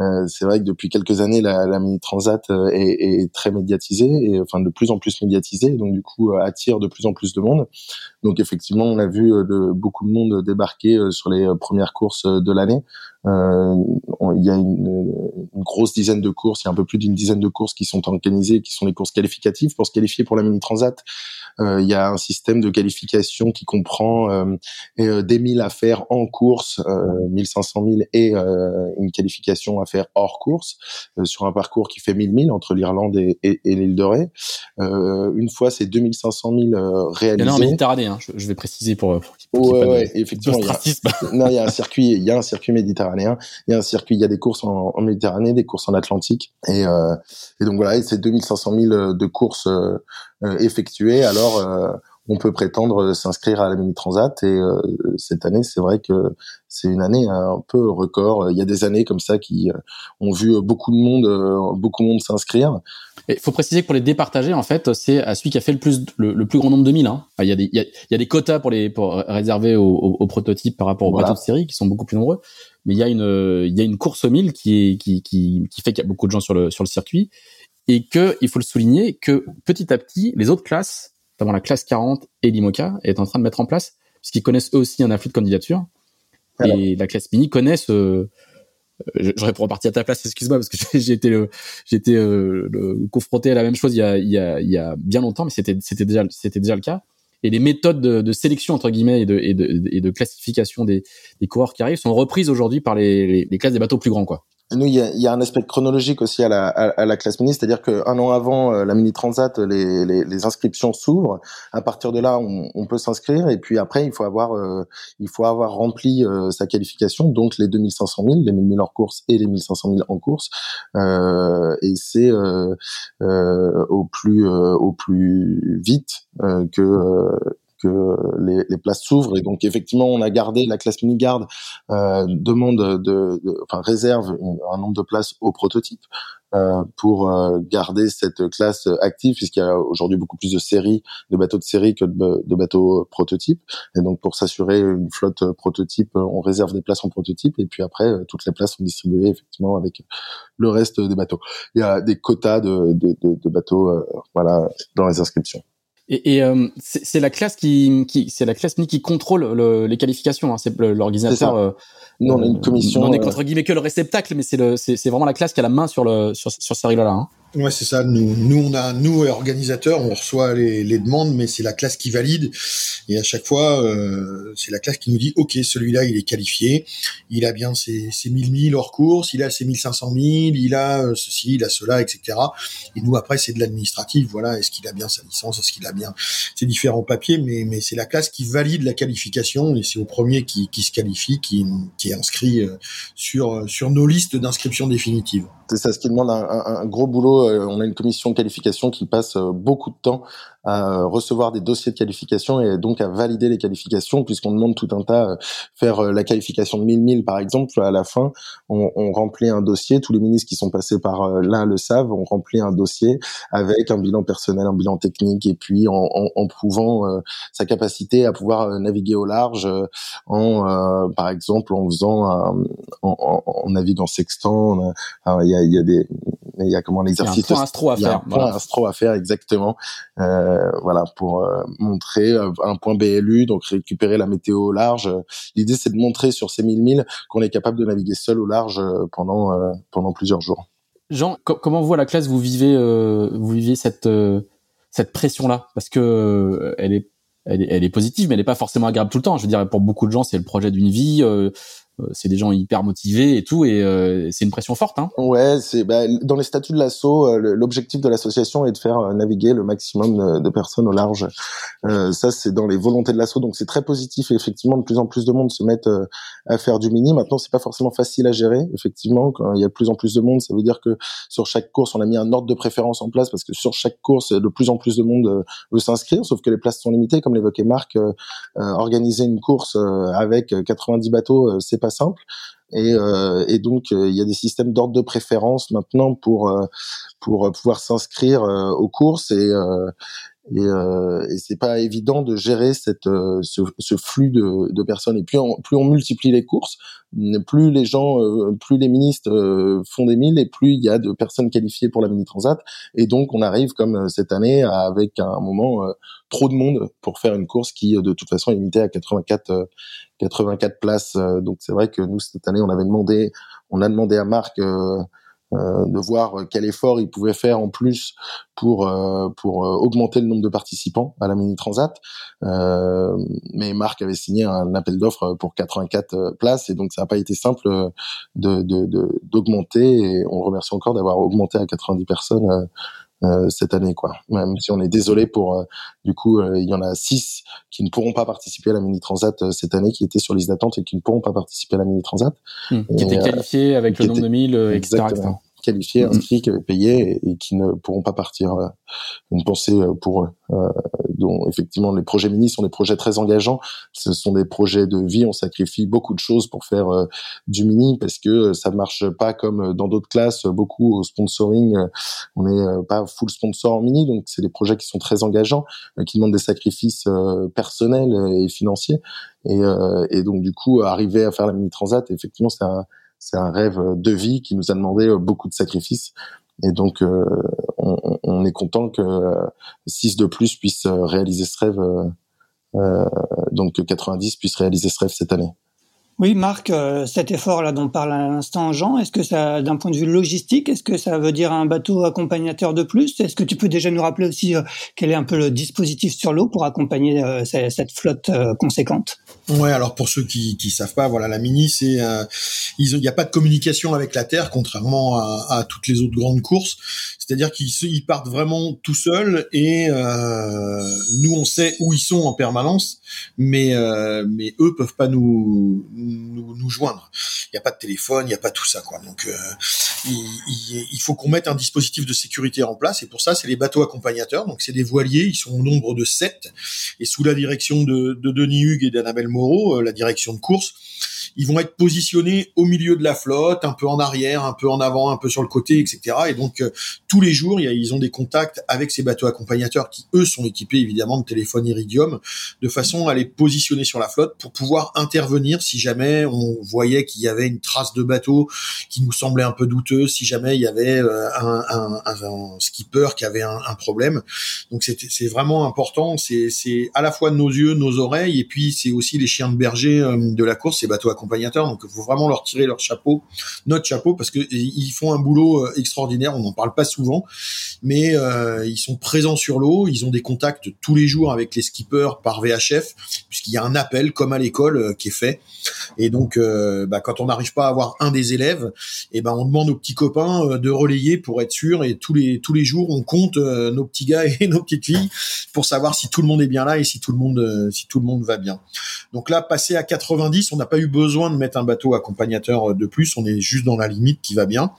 Euh, euh, c'est vrai que depuis quelques années, la, mini transat est, est, très médiatisée, enfin de plus en plus médiatisée, donc du coup attire de plus en plus de monde. Donc effectivement, on a vu beaucoup de monde débarquer sur les premières courses de l'année. Euh, il y a une, grosse dizaine de courses, il y a un peu plus d'une dizaine de courses qui sont organisées, qui sont les courses qualificatives. Pour se qualifier pour la mini transat, euh, il y a un système de qualification qui comprend euh, euh des 1000 à faire en course, euh, 1500 000 et une qualification à faire hors course sur un parcours qui fait 1000 000 entre l'Irlande et, et, et l'île de Ré. une fois ces 2500 000 réalisés. Il y en a en Méditerranée, hein, je, je, vais préciser pour. pour ouais, ouais, effectivement. Il y, a, non, il y a un circuit, il y a un circuit méditerranéen, il y a un circuit, il y a des courses en, en Méditerranée, des courses en Atlantique, et, et donc voilà, et ces 2500 000 de courses euh, effectuées, alors euh, on peut prétendre s'inscrire à la mini transat et euh, cette année c'est vrai que c'est une année un peu record. Il y a des années comme ça qui ont vu beaucoup de monde beaucoup de monde s'inscrire. Il faut préciser que pour les départager en fait c'est à celui qui a fait le plus le, plus grand nombre de milles hein. il y a des il y a, des quotas pour les pour réserver aux, prototypes par rapport aux bateaux de série qui sont beaucoup plus nombreux. Mais il y a une il y a une course aux milles qui est qui qui qui fait qu'il y a beaucoup de gens sur le sur le circuit et que il faut le souligner que petit à petit les autres classes, notamment la classe 40 et l'IMOCA, est en train de mettre en place puisqu'ils connaissent eux aussi un afflux de candidatures. Et la classe mini connaissent euh, j'aurais pour repartir à ta place excuse-moi parce que j'ai été j'ai été euh, confronté à la même chose il y a il y a, il y a bien longtemps mais c'était c'était déjà c'était déjà le cas. Et les méthodes de, de, sélection entre guillemets et de, et de, et de classification des, des coureurs qui arrivent sont reprises aujourd'hui par les, les, les, classes des bateaux plus grands quoi nous, il y a, y a, un aspect chronologique aussi à la, à, la classe mini, c'est-à-dire qu'un an avant euh, la mini transat, les, les, les inscriptions s'ouvrent. À partir de là, on, on peut s'inscrire et puis après, il faut avoir, euh, il faut avoir rempli euh, sa qualification, donc les 2500 000, les 1000 000 hors course et les 1500 000 en course. et c'est au plus au plus vite que que les, les places s'ouvrent. Et donc effectivement on a gardé la classe mini garde euh, demande de, de, enfin réserve un nombre de places au prototype euh, pour euh, garder cette classe active puisqu'il y a aujourd'hui beaucoup plus de séries de bateaux de série que de, de bateaux prototypes. Et donc pour s'assurer une flotte prototype on réserve des places en prototype. Et puis après toutes les places sont distribuées effectivement avec le reste des bateaux. Il y a des quotas de, de, de bateaux euh, voilà dans les inscriptions et, et euh, c'est la classe qui, qui c'est la classe qui contrôle le, les qualifications. Hein. C'est l'organisateur. Euh, non, une commission. On est contre guillemets que le réceptacle, mais c'est le, c'est vraiment la classe qui a la main sur le sur, sur ces règles-là. Hein. Ouais, c'est ça. Nous, nous, on a, nous, organisateurs, on reçoit les, les demandes, mais c'est la classe qui valide. Et à chaque fois, euh, c'est la classe qui nous dit, OK, celui-là, il est qualifié. Il a bien ses, ses 1000 000 hors course, il a ses 1500 000, il a euh, ceci, il a cela, etc. Et nous, après, c'est de l'administratif. Voilà. Est-ce qu'il a bien sa licence? Est-ce qu'il a bien ses différents papiers? Mais, mais c'est la classe qui valide la qualification et c'est au premier qui, qui se qualifie, qui, qui est inscrit euh, sur, sur nos listes d'inscription définitive. C'est ça, ce qui demande un, gros boulot. Euh, on a une commission de qualification qui passe euh, beaucoup de temps à euh, recevoir des dossiers de qualification et donc à valider les qualifications puisqu'on demande tout un tas faire la qualification de 1000 1000 par exemple. À la fin on, on, remplit un dossier. Tous les ministres qui sont passés par là le savent. On remplit un dossier avec un bilan personnel un bilan technique et puis en, en, en prouvant sa capacité à pouvoir naviguer au large en par exemple en faisant un, en, en, naviguant sextant. Il y a, y a des il y a comment l'exercice il y a un point astro à faire. Un point astro à faire exactement. Euh, voilà pour euh, montrer euh, un point BLU, donc récupérer la météo au large. L'idée c'est de montrer sur ces 1000 milles qu'on est capable de naviguer seul au large pendant pendant plusieurs jours. Jean, comment vous à la classe? Vous vivez vous vivez cette cette pression là parce que elle est elle est, elle est positive, mais elle n'est pas forcément agréable tout le temps. Je veux dire, pour beaucoup de gens, c'est le projet d'une vie. C'est des gens hyper motivés et tout, et c'est une pression forte. Hein. Ouais, c'est bah, dans les statuts de l'assaut, l'objectif de l'association est de faire naviguer le maximum de, personnes au large. ça, c'est dans les volontés de l'assaut, donc c'est très positif. Et effectivement, de plus en plus de monde se mettent à faire du mini. Maintenant, c'est pas forcément facile à gérer. Effectivement, quand il y a de plus en plus de monde, ça veut dire que sur chaque course, on a mis un ordre de préférence en place parce que sur chaque course, de plus en plus de monde veut s'inscrire, sauf que les places sont limitées, comme l'évoquait Marc. organiser une course avec 90 bateaux, c'est pas simple. Et, euh, donc il y a des systèmes d'ordre de préférence maintenant pour pour pouvoir s'inscrire aux courses et et, euh, et c'est pas évident de gérer cette ce, ce, flux de, de personnes et plus on, plus on multiplie les courses plus les gens plus les ministres font des milles et plus il y a de personnes qualifiées pour la mini transat et donc on arrive comme cette année avec un moment trop de monde pour faire une course qui de toute façon est limitée à 84 84 places. Euh, donc c'est vrai que nous cette année on avait demandé, on a demandé à Marc euh, euh, de voir quel effort il pouvait faire en plus pour pour augmenter le nombre de participants à la mini transat. mais Marc avait signé un appel d'offres pour 84 places et donc ça n'a pas été simple de d'augmenter. et on remercie encore d'avoir augmenté à 90 personnes euh, cette année, quoi. Même si on est désolé pour, euh, du coup, euh, il y en a six qui ne pourront pas participer à la mini transat cette année, qui étaient sur liste d'attente et qui ne pourront pas participer à la mini transat. Mmh. qui étaient qualifiés avec le nombre de mille, etc qualifiés, mm-hmm. inscrits, qui avaient payé et, qui ne pourront pas partir. Euh, une pensée euh, pour eux. Euh, dont effectivement les projets mini sont des projets très engageants. Ce sont des projets de vie. On sacrifie beaucoup de choses pour faire du mini parce que ça marche pas comme dans d'autres classes. Beaucoup au sponsoring, on n'est pas full sponsor en mini, donc c'est des projets qui sont très engageants, qui demandent des sacrifices personnels et financiers. Et, et donc du coup, arriver à faire la mini transat, effectivement, c'est un c'est un rêve de vie qui nous a demandé euh, beaucoup de sacrifices. Et donc, euh, on, est content que 6 de plus puisse réaliser ce rêve, euh, donc que 90 puisse réaliser ce rêve cette année. Oui, Marc, euh, cet effort-là dont parle à l'instant Jean, est-ce que ça, d'un point de vue logistique, est-ce que ça veut dire un bateau accompagnateur de plus? Est-ce que tu peux déjà nous rappeler aussi euh, quel est un peu le dispositif sur l'eau pour accompagner euh, cette flotte conséquente? Ouais, alors pour ceux qui qui savent pas, voilà, la Mini, c'est il n'y a pas de communication avec la Terre, contrairement à toutes les autres grandes courses. C'est-à-dire qu'ils partent vraiment tout seuls et nous on sait où ils sont en permanence, mais mais eux peuvent pas nous nous, joindre. Il n'y a pas de téléphone, il n'y a pas tout ça, quoi. Donc, euh, il, faut qu'on mette un dispositif de sécurité en place. Et pour ça, c'est les bateaux accompagnateurs. Donc, c'est des voiliers. Ils sont au nombre de sept. Et sous la direction de, Denis Hugues et d'Annabelle Moreau, euh, la direction de course, ils vont être positionnés au milieu de la flotte, un peu en arrière, un peu en avant, un peu sur le côté, etc. Et donc euh, tous les jours, ils ont des contacts avec ces bateaux accompagnateurs qui eux sont équipés évidemment de téléphones Iridium, de façon à les positionner sur la flotte pour pouvoir intervenir si jamais on voyait qu'il y avait une trace de bateau qui nous semblait un peu douteuse, si jamais il y avait euh, un, skipper qui avait un, un problème. Donc c'est vraiment important. C'est à la fois nos yeux, nos oreilles, et puis c'est aussi les chiens de berger euh, de la course, ces bateaux accompagnateurs. Donc, il faut vraiment leur tirer leur chapeau, notre chapeau, parce que ils font un boulot euh, extraordinaire. On n'en parle pas souvent, mais euh, ils sont présents sur l'eau. Ils ont des contacts tous les jours avec les skippers par VHF, puisqu'il y a un appel comme à l'école euh, qui est fait. Et donc, bah, quand on n'arrive pas à avoir un des élèves, et eh ben on demande aux petits copains de relayer pour être sûr. Et tous les tous les jours, on compte nos petits gars et nos petites filles pour savoir si tout le monde est bien là et si tout le monde si tout le monde va bien. Donc là, passé à 90, on n'a pas eu besoin besoin de mettre un bateau accompagnateur de plus. On est juste dans la limite qui va bien.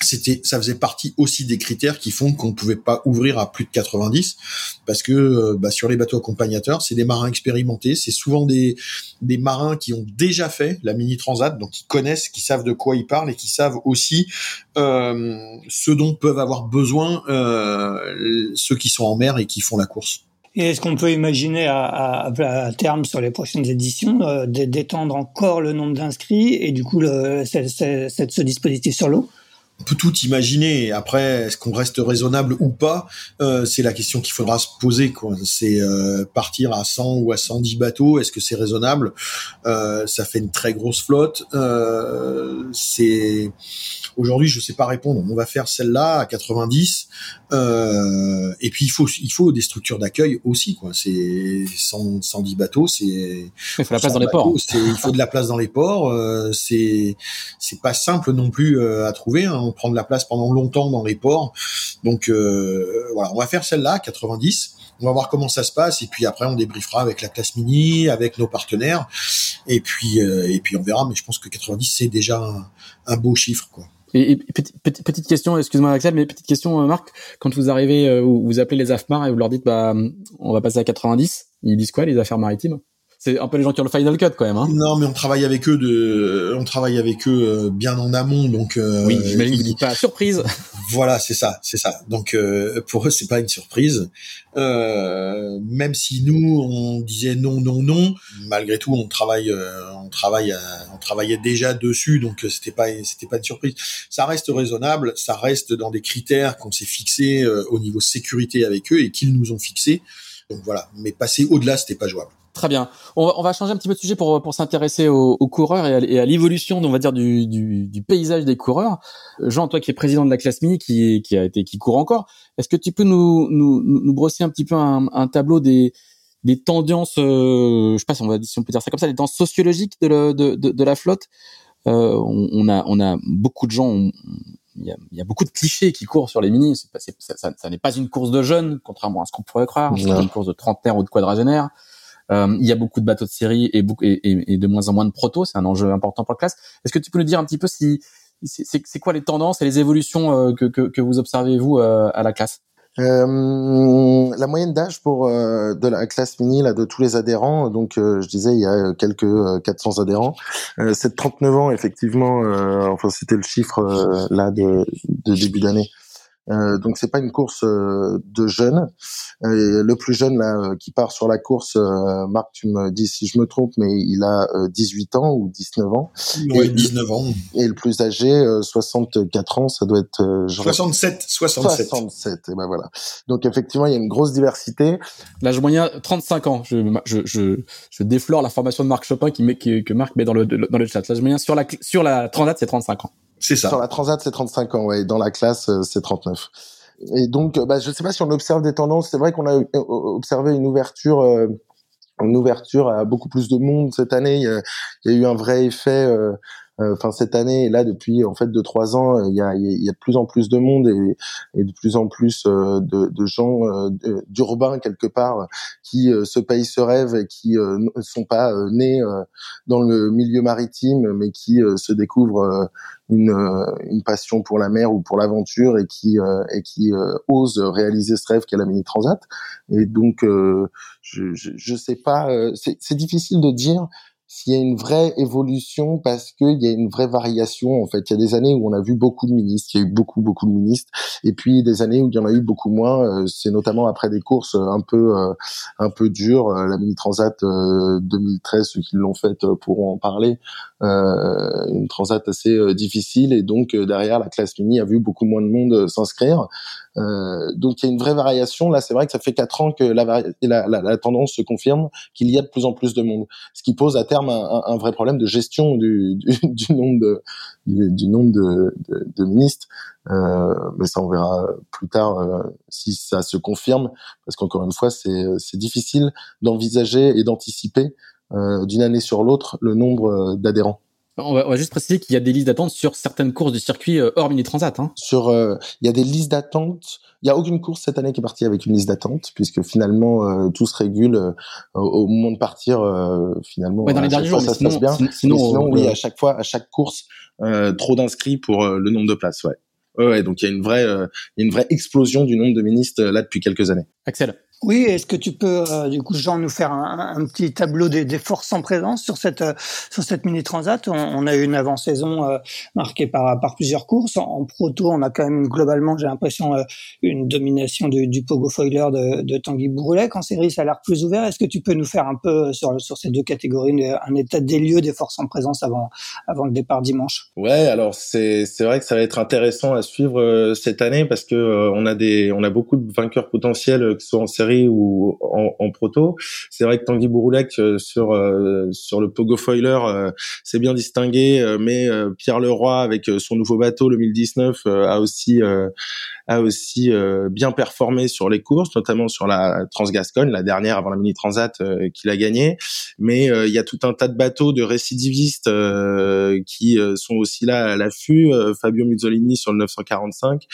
C'était, ça faisait partie aussi des critères qui font qu'on ne pouvait pas ouvrir à plus de 90 parce que euh, bah, sur les bateaux accompagnateurs, c'est des marins expérimentés, c'est souvent des des marins qui ont déjà fait la mini transat, donc qui connaissent, qui savent de quoi ils parlent et qui savent aussi euh, ce dont peuvent avoir besoin euh, ceux qui sont en mer et qui font la course. Et est-ce qu'on peut imaginer à, terme sur les prochaines éditions euh, d'étendre encore le nombre d'inscrits et du coup ce dispositif sur l'eau? On peut tout imaginer. Après, est-ce qu'on reste raisonnable ou pas? Euh, C'est la question qu'il faudra se poser. C'est euh, partir à 100 ou à 110 bateaux. Est-ce que c'est raisonnable? Ça fait une très grosse flotte. C'est aujourd'hui, je sais pas répondre. On va faire celle-là à 90. Euh, et puis il faut il faut des structures d'accueil aussi. Quoi. C'est 110 bateaux. C'est il faut la place dans les ports. Il faut de la place dans les ports. c'est c'est pas simple non plus à trouver. Hein prendre la place pendant longtemps dans les ports. Donc euh, voilà, on va faire celle-là, 90. On va voir comment ça se passe et puis après on débriefera avec la classe mini, avec nos partenaires et puis euh, et puis on verra. Mais je pense que 90 c'est déjà un, beau chiffre quoi. Et, petite, question, excuse-moi Axel, mais petite question euh, Marc, quand vous arrivez, vous appelez les AFMAR et vous leur dites bah on va passer à 90, ils disent quoi les affaires maritimes? C'est un peu les gens qui ont le final cut quand même. Hein. Non, mais on travaille avec eux de, on travaille avec eux euh, bien en amont, donc. Euh, oui, j'imagine que vous dites pas surprise. Voilà, c'est ça, c'est ça. Donc euh, pour eux, c'est pas une surprise. Euh, même si nous on disait non, non, non, malgré tout, on travaille, on travaille, on travaillait déjà dessus, donc c'était pas, c'était pas une surprise. Ça reste raisonnable, ça reste dans des critères qu'on s'est fixés au niveau sécurité avec eux et qu'ils nous ont fixés. Donc voilà, mais passer au-delà, c'était pas jouable. Très bien. On va, changer un petit peu de sujet pour, pour s'intéresser aux, coureurs et à, l'évolution, on va dire, du, du, paysage des coureurs. Jean, toi qui es président de la classe mini, qui, qui a été, qui court encore, est-ce que tu peux nous, nous, nous brosser un petit peu un, tableau des, des tendances, euh, je sais pas si on va si on peut dire ça comme ça, des tendances sociologiques de, de, de, la flotte? Euh, on, a, on a beaucoup de gens. Y, a, y, a, beaucoup de clichés qui courent sur les mini. Pas, ça, ça, ça n'est pas une course de jeunes, contrairement à ce qu'on pourrait croire. C'est une course de trentenaire ou de quadragénaire. Euh, il y a beaucoup de bateaux de série et, et, et de moins en moins de proto. C'est un enjeu important pour la classe. Est-ce que tu peux nous dire un petit peu si c'est quoi les tendances et les évolutions euh, que, que, que, vous observez vous euh, à la classe? Euh, la moyenne d'âge pour euh, de la classe mini là de tous les adhérents, donc je disais il y a quelques 400 adhérents, c'est de 39 ans effectivement. enfin c'était le chiffre là de début d'année. Euh, donc c'est pas une course euh, de jeunes. Euh, le plus jeune là euh, qui part sur la course, Marc, tu me dis si je me trompe, mais il a 18 ans ou 19 ans. Oui, 19 ans. Et le plus âgé, 64 ans, ça doit être 67, 67. 67. Et ben voilà. Donc effectivement, il y a une grosse diversité. L'âge moyen 35 ans. Je, je, je, je déflore la formation de Marc Chopin qui met, que Marc met dans le dans le chat. L'âge moyen sur la sur la Transat, c'est 35 ans. C'est ça. Sur la Transat, c'est 35 ans, ouais. Dans la classe, euh, c'est 39. Et donc, euh, bah, je ne sais pas si on observe des tendances. C'est vrai qu'on a euh, observé une ouverture, une ouverture à beaucoup plus de monde cette année. Il y a, eu un vrai effet enfin cette année, là depuis en fait deux trois ans, il y a, y a de plus en plus de monde et, et de plus en plus euh, de, de gens euh, d'urbains quelque part qui se payent ce rêve et qui ne sont pas nés dans le milieu maritime, mais qui se découvrent une, une, passion pour la mer ou pour l'aventure et qui et qui osent réaliser ce rêve qu'est la mini transat. Et donc, je, je, je sais pas, c'est difficile de dire s'il y a une vraie évolution parce qu'il y a une vraie variation en fait. Il y a des années où on a vu beaucoup de ministres, il y a eu beaucoup beaucoup de ministres, et puis des années où il y en a eu beaucoup moins. Euh, c'est notamment après des courses un peu euh, un peu dures. Euh, la mini transat 2013, ceux qui l'ont faite pourront en parler. Une transat assez difficile et donc derrière la classe mini a vu beaucoup moins de monde s'inscrire. Euh, donc il y a une vraie variation. Là, c'est vrai que ça fait quatre ans que la, la, la, tendance se confirme qu'il y a de plus en plus de monde, ce qui pose à terme un, un, vrai problème de gestion du, du, du nombre de du, du nombre de, de, de ministres. Euh, mais ça, on verra plus tard euh, si ça se confirme, parce qu'encore une fois, c'est difficile d'envisager et d'anticiper euh, d'une année sur l'autre le nombre d'adhérents. On va, on va, juste préciser qu'il y a des listes d'attente sur certaines courses du circuit euh, hors mini transat. Hein. Sur, euh, il y a des listes d'attente. Il y a aucune course cette année qui est partie avec une liste d'attente, puisque finalement euh, tout se régule au moment de partir. finalement, ouais, dans les derniers jours, ça sinon, se passe bien. Sinon, sinon oui, à chaque fois, à chaque course, trop d'inscrits pour le nombre de places. Ouais. Ouais, donc il y a une vraie, une vraie explosion du nombre de ministres là depuis quelques années. Axel. Oui, est-ce que tu peux, euh, du coup, Jean, nous faire un, petit tableau des, forces en présence sur cette euh, sur cette mini transat? On, a eu une avant-saison euh, marquée par par plusieurs courses. En, proto, on a quand même globalement, j'ai l'impression, une domination du, du pogo foiler de, de Tanguy Bourulec. En série, ça a l'air plus ouvert. Est-ce que tu peux nous faire un peu sur sur ces deux catégories un état des lieux des forces en présence avant avant le départ dimanche? Ouais, alors c'est vrai que ça va être intéressant à suivre cette année parce que on a des on a beaucoup de vainqueurs potentiels qui sont en série ou en, proto. C'est vrai que Tanguy Bouroulec euh, sur euh, sur le Pogo Foiler euh, s'est bien distingué, mais Pierre Leroy avec son nouveau bateau le 1019 a aussi a aussi bien performé sur les courses, notamment sur la Transgascogne, la dernière avant la Mini Transat qu'il a gagné. Mais il y a tout un tas de bateaux de récidivistes qui sont aussi là à l'affût. Fabio Muzzolini sur le 945,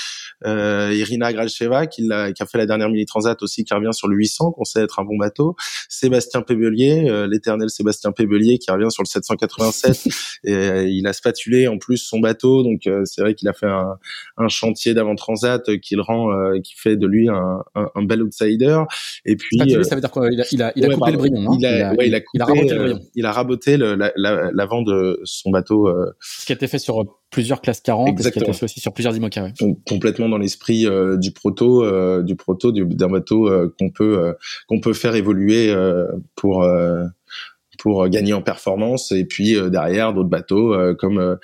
Irina Gralcheva qui, a, qui a fait la dernière Mini Transat aussi, qui revient sur le 800, qu'on sait être un bon bateau. Sébastien Pébelier, euh, l'éternel Sébastien Pébelier, qui revient sur le 787. et euh, il a spatulé en plus son bateau, donc euh, c'est vrai qu'il a fait un, un chantier d'avant-transat qui le rend, qui fait de lui un, un, un bel outsider. Et puis, ça veut dire quoi? Il a, il a, il a coupé le brillon. Hein il, a, il, a, coupé, il a raboté le Il a raboté l'avant de son bateau. Ce qui a été fait sur plusieurs classes 40 ce qui a été fait aussi sur plusieurs IMOCA. Ouais. complètement dans l'esprit du proto, du proto d'un bateau qu'on peut euh, qu'on peut faire évoluer euh, pour euh, pour gagner en performance et puis derrière d'autres bateaux comme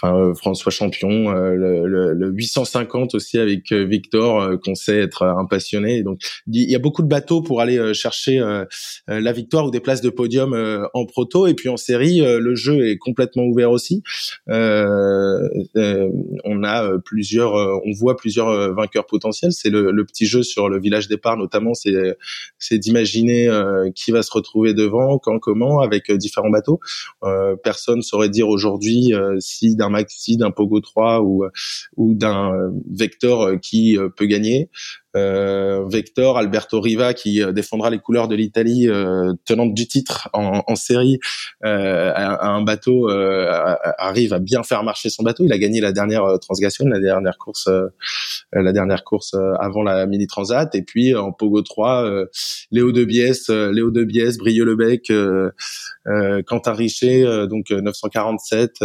enfin François Champion le, le, le, 850 aussi avec Victor qu'on sait être un passionné. Donc il y a beaucoup de bateaux pour aller chercher la victoire ou des places de podium en proto. Et puis en série le jeu est complètement ouvert aussi. On a plusieurs on voit plusieurs vainqueurs potentiels. C'est le, le, petit jeu sur le village départ notamment. C'est c'est d'imaginer euh, qui va se retrouver devant, quand, comment, avec euh, différents bateaux. Euh, personne saurait dire aujourd'hui si d'un maxi, d'un Pogo 3 ou ou d'un Vector qui peut gagner euh, Vector, Alberto Riva qui euh, défendra les couleurs de l'Italie euh, tenante du titre en, en série euh, un bateau arrive à bien faire marcher son bateau. Il a gagné la dernière Transgation la dernière course la dernière course avant la mini transat. Et puis en Pogo 3 Léo de Biès Léo de Biès Brieux Lebec Quentin Richer donc 947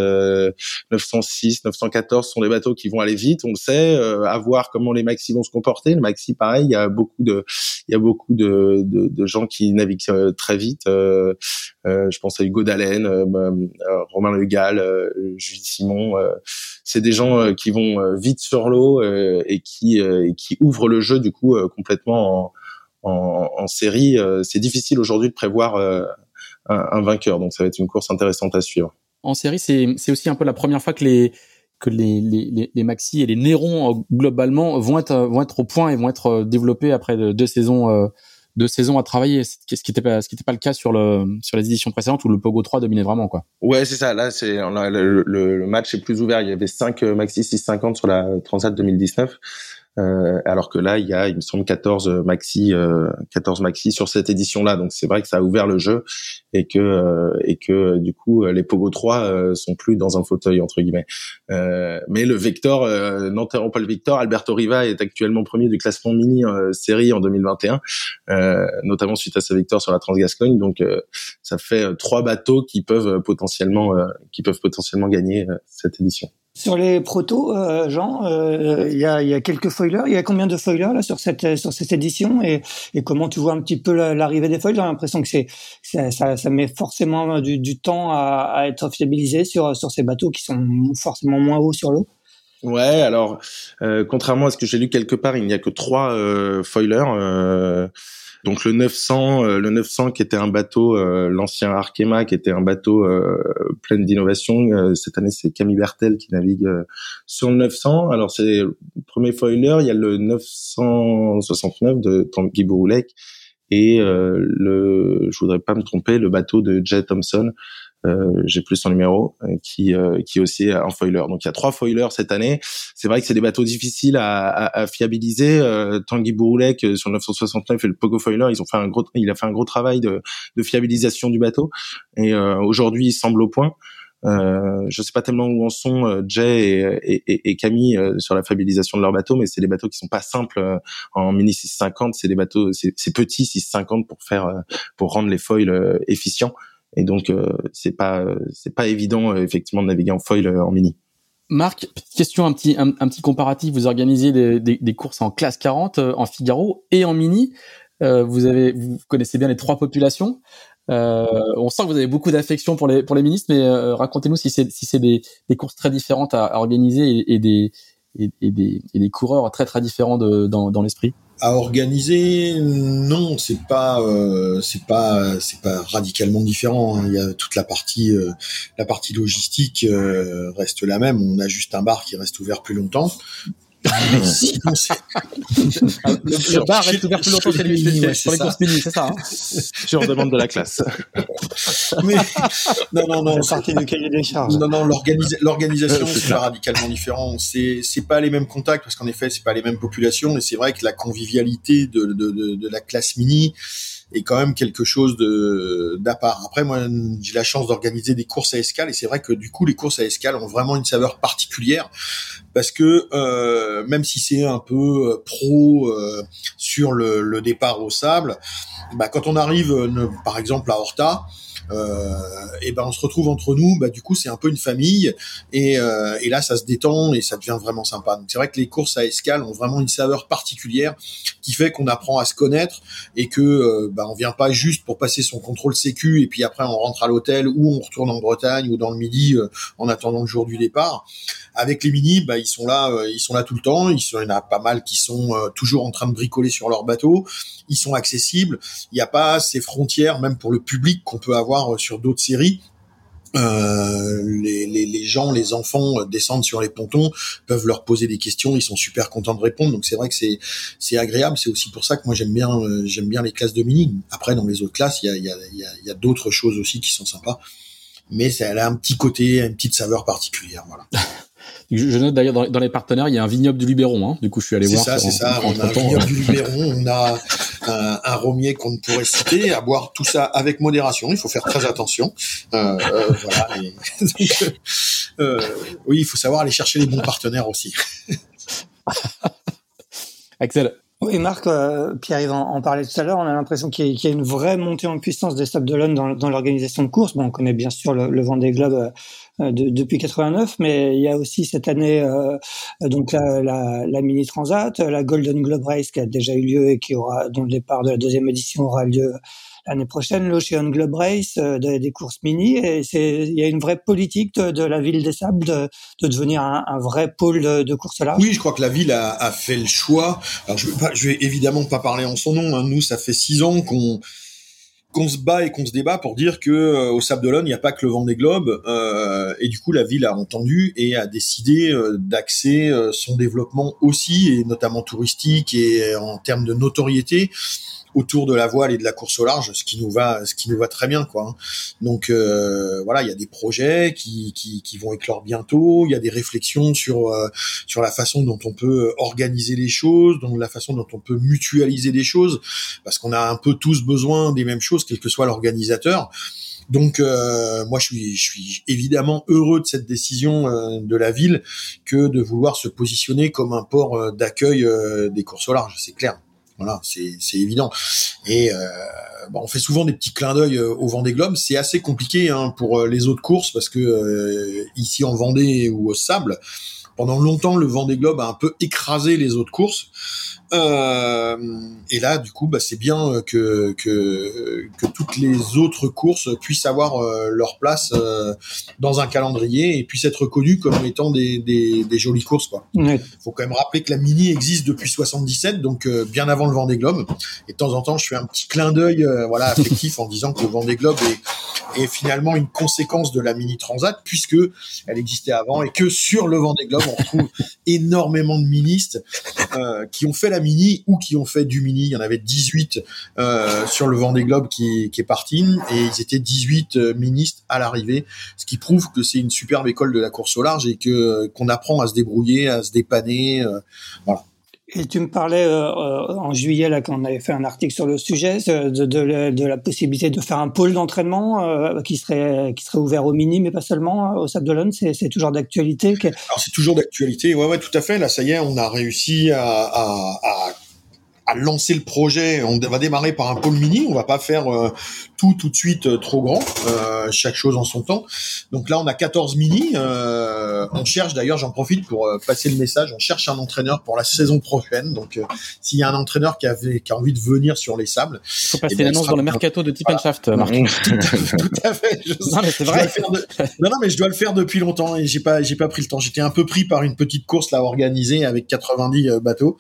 906 914 sont des bateaux qui vont aller vite on le sait à voir comment les maxi vont se comporter pareil, il y a beaucoup de, il y a beaucoup de, de, gens qui naviguent euh, très vite. Euh, euh, je pense à Hugo Dallène, Romain Le Gall, Jules Simon. c'est des gens qui vont vite sur l'eau et qui qui ouvrent le jeu du coup complètement en, en, série. c'est difficile aujourd'hui de prévoir un, un vainqueur, donc ça va être une course intéressante à suivre. En série, c'est aussi un peu la première fois que les que les, les, les, maxi et les nérons euh, globalement vont être vont être au point et vont être euh, développés après deux saisons euh, deux saisons à travailler. Ce qui n'était pas ce qui était pas le cas sur le sur les éditions précédentes où le Pogo 3 dominait vraiment quoi. Ouais c'est ça. Là c'est le, le, match est plus ouvert. Il y avait 5 maxi 650 sur la Transat 2019 euh, alors que là, il y a, il me semble, 14 maxi, euh, 14 maxi sur cette édition-là. Donc c'est vrai que ça a ouvert le jeu et que euh, et que du coup les Pogo 3 euh, sont plus dans un fauteuil entre guillemets. Euh, mais le Vector, n'enterrons pas le Victor. Alberto Riva est actuellement premier du classement mini série en 2021, notamment suite à sa victoire sur la Transgascogne. Donc ça fait trois bateaux qui peuvent potentiellement qui peuvent potentiellement gagner cette édition. Sur les protos, euh, Jean, euh, il y, a, y, a, quelques foilers. Il y a combien de foilers là sur cette sur cette édition et, comment tu vois un petit peu l'arrivée des foilers? J'ai l'impression que c'est ça, ça, met forcément du, du temps à, être fiabilisé sur sur ces bateaux qui sont forcément moins hauts sur l'eau. Ouais, alors euh, contrairement à ce que j'ai lu quelque part, il n'y a que trois foilers. Donc le 900, euh, le 900 qui était un bateau, euh, l'ancien Arkema qui était un bateau euh, plein d'innovation. cette année, c'est Camille Bertel qui navigue sur le 900. Alors c'est le premier foiler. Il y a le 969 de Tanguy Bouroulec et le, je voudrais pas me tromper, le bateau de Jay Thompson j'ai plus son numéro, euh, qui euh, qui est aussi un foiler. Donc il y a trois foilers cette année. C'est vrai que c'est des bateaux difficiles à, à, à fiabiliser. Tanguy Bouroulec sur le 969 et le Pogo Foiler, ils ont fait un gros, il a fait un gros travail de, de fiabilisation du bateau. Et aujourd'hui, il semble au point. Euh, je sais pas tellement où en sont euh, Jay et, et, et Camille euh, sur la fiabilisation de leurs bateaux, mais c'est des bateaux qui sont pas simples en mini 650. C'est des bateaux, c'est petits 650 pour faire, pour rendre les foils efficients. Et donc c'est pas c'est pas évident effectivement de naviguer en foil en mini. Marc, question un petit un, petit comparatif. Vous organisez des, des, courses en classe 40, en Figaro et en mini. vous avez vous connaissez bien les trois populations. Euh, on sent que vous avez beaucoup d'affection pour les pour les ministres, mais euh, racontez-nous si c'est si c'est des, des courses très différentes à, organiser et, des et, des et des coureurs très très différents dans dans l'esprit. À organiser, non, c'est pas euh, c'est pas c'est pas radicalement différent. Hein. Il y a toute la partie euh, la partie logistique reste la même. On a juste un bar qui reste ouvert plus longtemps. Sinon, le, le, bar reste ouvert plus longtemps chez lui, les courses mini, c'est ça hein Sur demande de la classe. Mais, non, non, non. C'est partie du cahier des charges. Non, non, l'organisation, c'est pas radicalement différent. C'est, c'est pas les mêmes contacts, parce qu'en effet, c'est pas les mêmes populations, et c'est vrai que la convivialité de, de, de, de la classe mini, est quand même quelque chose de d'à part. Après, moi, j'ai la chance d'organiser des courses à escale et c'est vrai que du coup, les courses à escale ont vraiment une saveur particulière parce que euh, même si c'est un peu euh, pro euh, sur le, le, départ au sable, bah, quand on arrive, par exemple à Horta, euh, et ben on se retrouve entre nous. Bah du coup c'est un peu une famille et, euh, et là ça se détend et ça devient vraiment sympa. Donc c'est vrai que les courses à escale ont vraiment une saveur particulière qui fait qu'on apprend à se connaître et que euh, bah, on vient pas juste pour passer son contrôle sécu et puis après on rentre à l'hôtel ou on retourne en Bretagne ou dans le midi euh, en attendant le jour du départ. Avec les mini, bah, ils sont là, ils sont là tout le temps. Ils sont, il y en a pas mal qui sont toujours en train de bricoler sur leur bateau. Ils sont accessibles. Il n'y a pas ces frontières, même pour le public qu'on peut avoir euh, sur d'autres séries. Euh, les, les, les, gens, les enfants euh, descendent sur les pontons, peuvent leur poser des questions, ils sont super contents de répondre. Donc c'est vrai que c'est c'est agréable. C'est aussi pour ça que moi j'aime bien j'aime bien les classes de mini. Après dans les autres classes, il y a il y a, il y a, d'autres choses aussi qui sont sympas. Mais ça elle a un petit côté, une petite saveur particulière. Voilà. Je note d'ailleurs dans, les partenaires, il y a un vignoble du Luberon. Hein. Du coup, je suis allé voir. C'est ça, c'est ça. on a un vignoble du Luberon, on a un, un romier qu'on ne pourrait citer, à boire tout ça avec modération. Il faut faire très attention. Euh, euh, voilà. donc, euh, oui, il faut savoir aller chercher les bons partenaires aussi. Axel. Oui, Marc, euh, Pierre-Yves en, en, parlait tout à l'heure. On a l'impression qu'il y, y, a une vraie montée en puissance des Sables d'Olonne dans, dans l'organisation de courses. Bon, on connaît bien sûr le, le Vendée Globe euh, euh, depuis 89, mais il y a aussi cette année euh, donc la, la, la, mini transat, la Golden Globe Race qui a déjà eu lieu et qui aura dont le départ de la deuxième édition aura lieu l'année prochaine, l'Ocean Globe Race, euh, des courses mini. Et c'est, il y a une vraie politique de, de, la ville des Sables de, de devenir un, un, vrai pôle de, de course large. Oui, je crois que la ville a, a fait le choix. Alors je je vais évidemment pas parler en son nom. Hein. Nous, ça fait six ans qu'on qu'on se bat et qu'on se débat pour dire que euh, au Sable d'Olonne, il n'y a pas que le vent des globes. Euh, et du coup, la ville a entendu et a décidé euh, d'axer euh, son développement aussi, et notamment touristique et en termes de notoriété, autour de la voile et de la course au large, ce qui nous va, ce qui nous va très bien, quoi. Hein. Donc euh, voilà, il y a des projets qui, qui, qui, vont éclore bientôt. Il y a des réflexions sur euh, sur la façon dont on peut organiser les choses, donc la façon dont on peut mutualiser des choses, parce qu'on a un peu tous besoin des mêmes choses, quel que soit l'organisateur. Donc euh, moi je suis je suis évidemment heureux de cette décision euh, de la ville que de vouloir se positionner comme un port euh, d'accueil euh, des courses au large, c'est clair. Voilà, c'est évident. Et euh, bon, on fait souvent des petits clins d'œil euh, au Vendée Globe. C'est assez compliqué hein, pour euh, les autres courses parce que euh, ici en Vendée ou au Sable, pendant longtemps, le Vendée Globe a un peu écrasé les autres courses. Euh, et là, du coup, bah, c'est bien que, que, que toutes les autres courses puissent avoir euh, leur place euh, dans un calendrier et puissent être reconnues comme étant des, des, des jolies courses. Quoi. Ouais. faut quand même rappeler que la Mini existe depuis 77, donc euh, bien avant le Vendée Globe. Et de temps en temps, je fais un petit clin d'œil euh, voilà, affectif en disant que le Vendée Globe est, est finalement une conséquence de la Mini Transat, puisque elle existait avant et que sur le Vendée Globe, on retrouve énormément de ministres qui ont fait la mini ou qui ont fait du mini. Il y en avait 18 euh, sur le Vendée Globe qui, qui est parti et ils étaient 18 euh, ministres à l'arrivée, ce qui prouve que c'est une superbe école de la course au large et que qu'on apprend à se débrouiller, à se dépanner, euh, voilà. Et tu me parlais euh, euh, en juillet, là, quand on avait fait un article sur le sujet, de, de, de la possibilité de faire un pôle d'entraînement euh, qui serait qui serait ouvert au mini, mais pas seulement au Sable d'Olonne. C'est, c'est toujours d'actualité. Alors c'est toujours d'actualité. Ouais, ouais, tout à fait. Là, ça y est, on a réussi à, à, à à lancer le projet. On va démarrer par un pôle mini. On va pas faire euh, tout tout de suite euh, trop grand. Euh, chaque chose en son temps. Donc là, on a 14 mini. on cherche d'ailleurs, j'en profite pour passer le message. On cherche un entraîneur pour la saison prochaine. Donc s'il y a un entraîneur qui avait qui a envie de venir sur les sables, il faut passer eh l'annonce dans le mercato de Tip Shaft, Marc. tout à fait. non mais c'est vrai. Non non mais je dois le faire depuis longtemps et j'ai pas j'ai pas pris le temps. J'étais un peu pris par une petite course là organisée avec 90 bateaux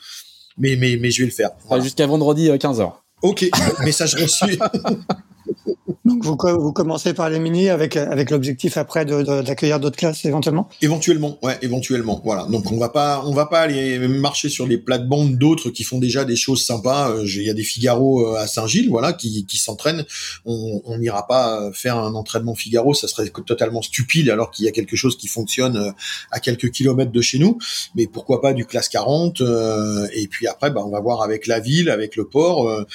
mais, mais, mais je vais le faire. Jusqu'à vendredi 15h. Euh, ok, message reçu. Donc vous, vous commencez par les mini avec avec l'objectif après d'accueillir d'autres classes éventuellement? Éventuellement, ouais, éventuellement. Voilà. Donc on va pas on va pas aller marcher sur les plates-bandes d'autres qui font déjà des choses sympas. Euh, il y a des Figaro euh, à Saint-Gilles, voilà, qui qui s'entraînent. On n'ira pas faire un entraînement Figaro, ça serait totalement stupide alors qu'il y a quelque chose qui fonctionne euh, à quelques kilomètres de chez nous. Mais pourquoi pas du classe 40 Et puis après, bah, on va voir avec la ville, avec le port,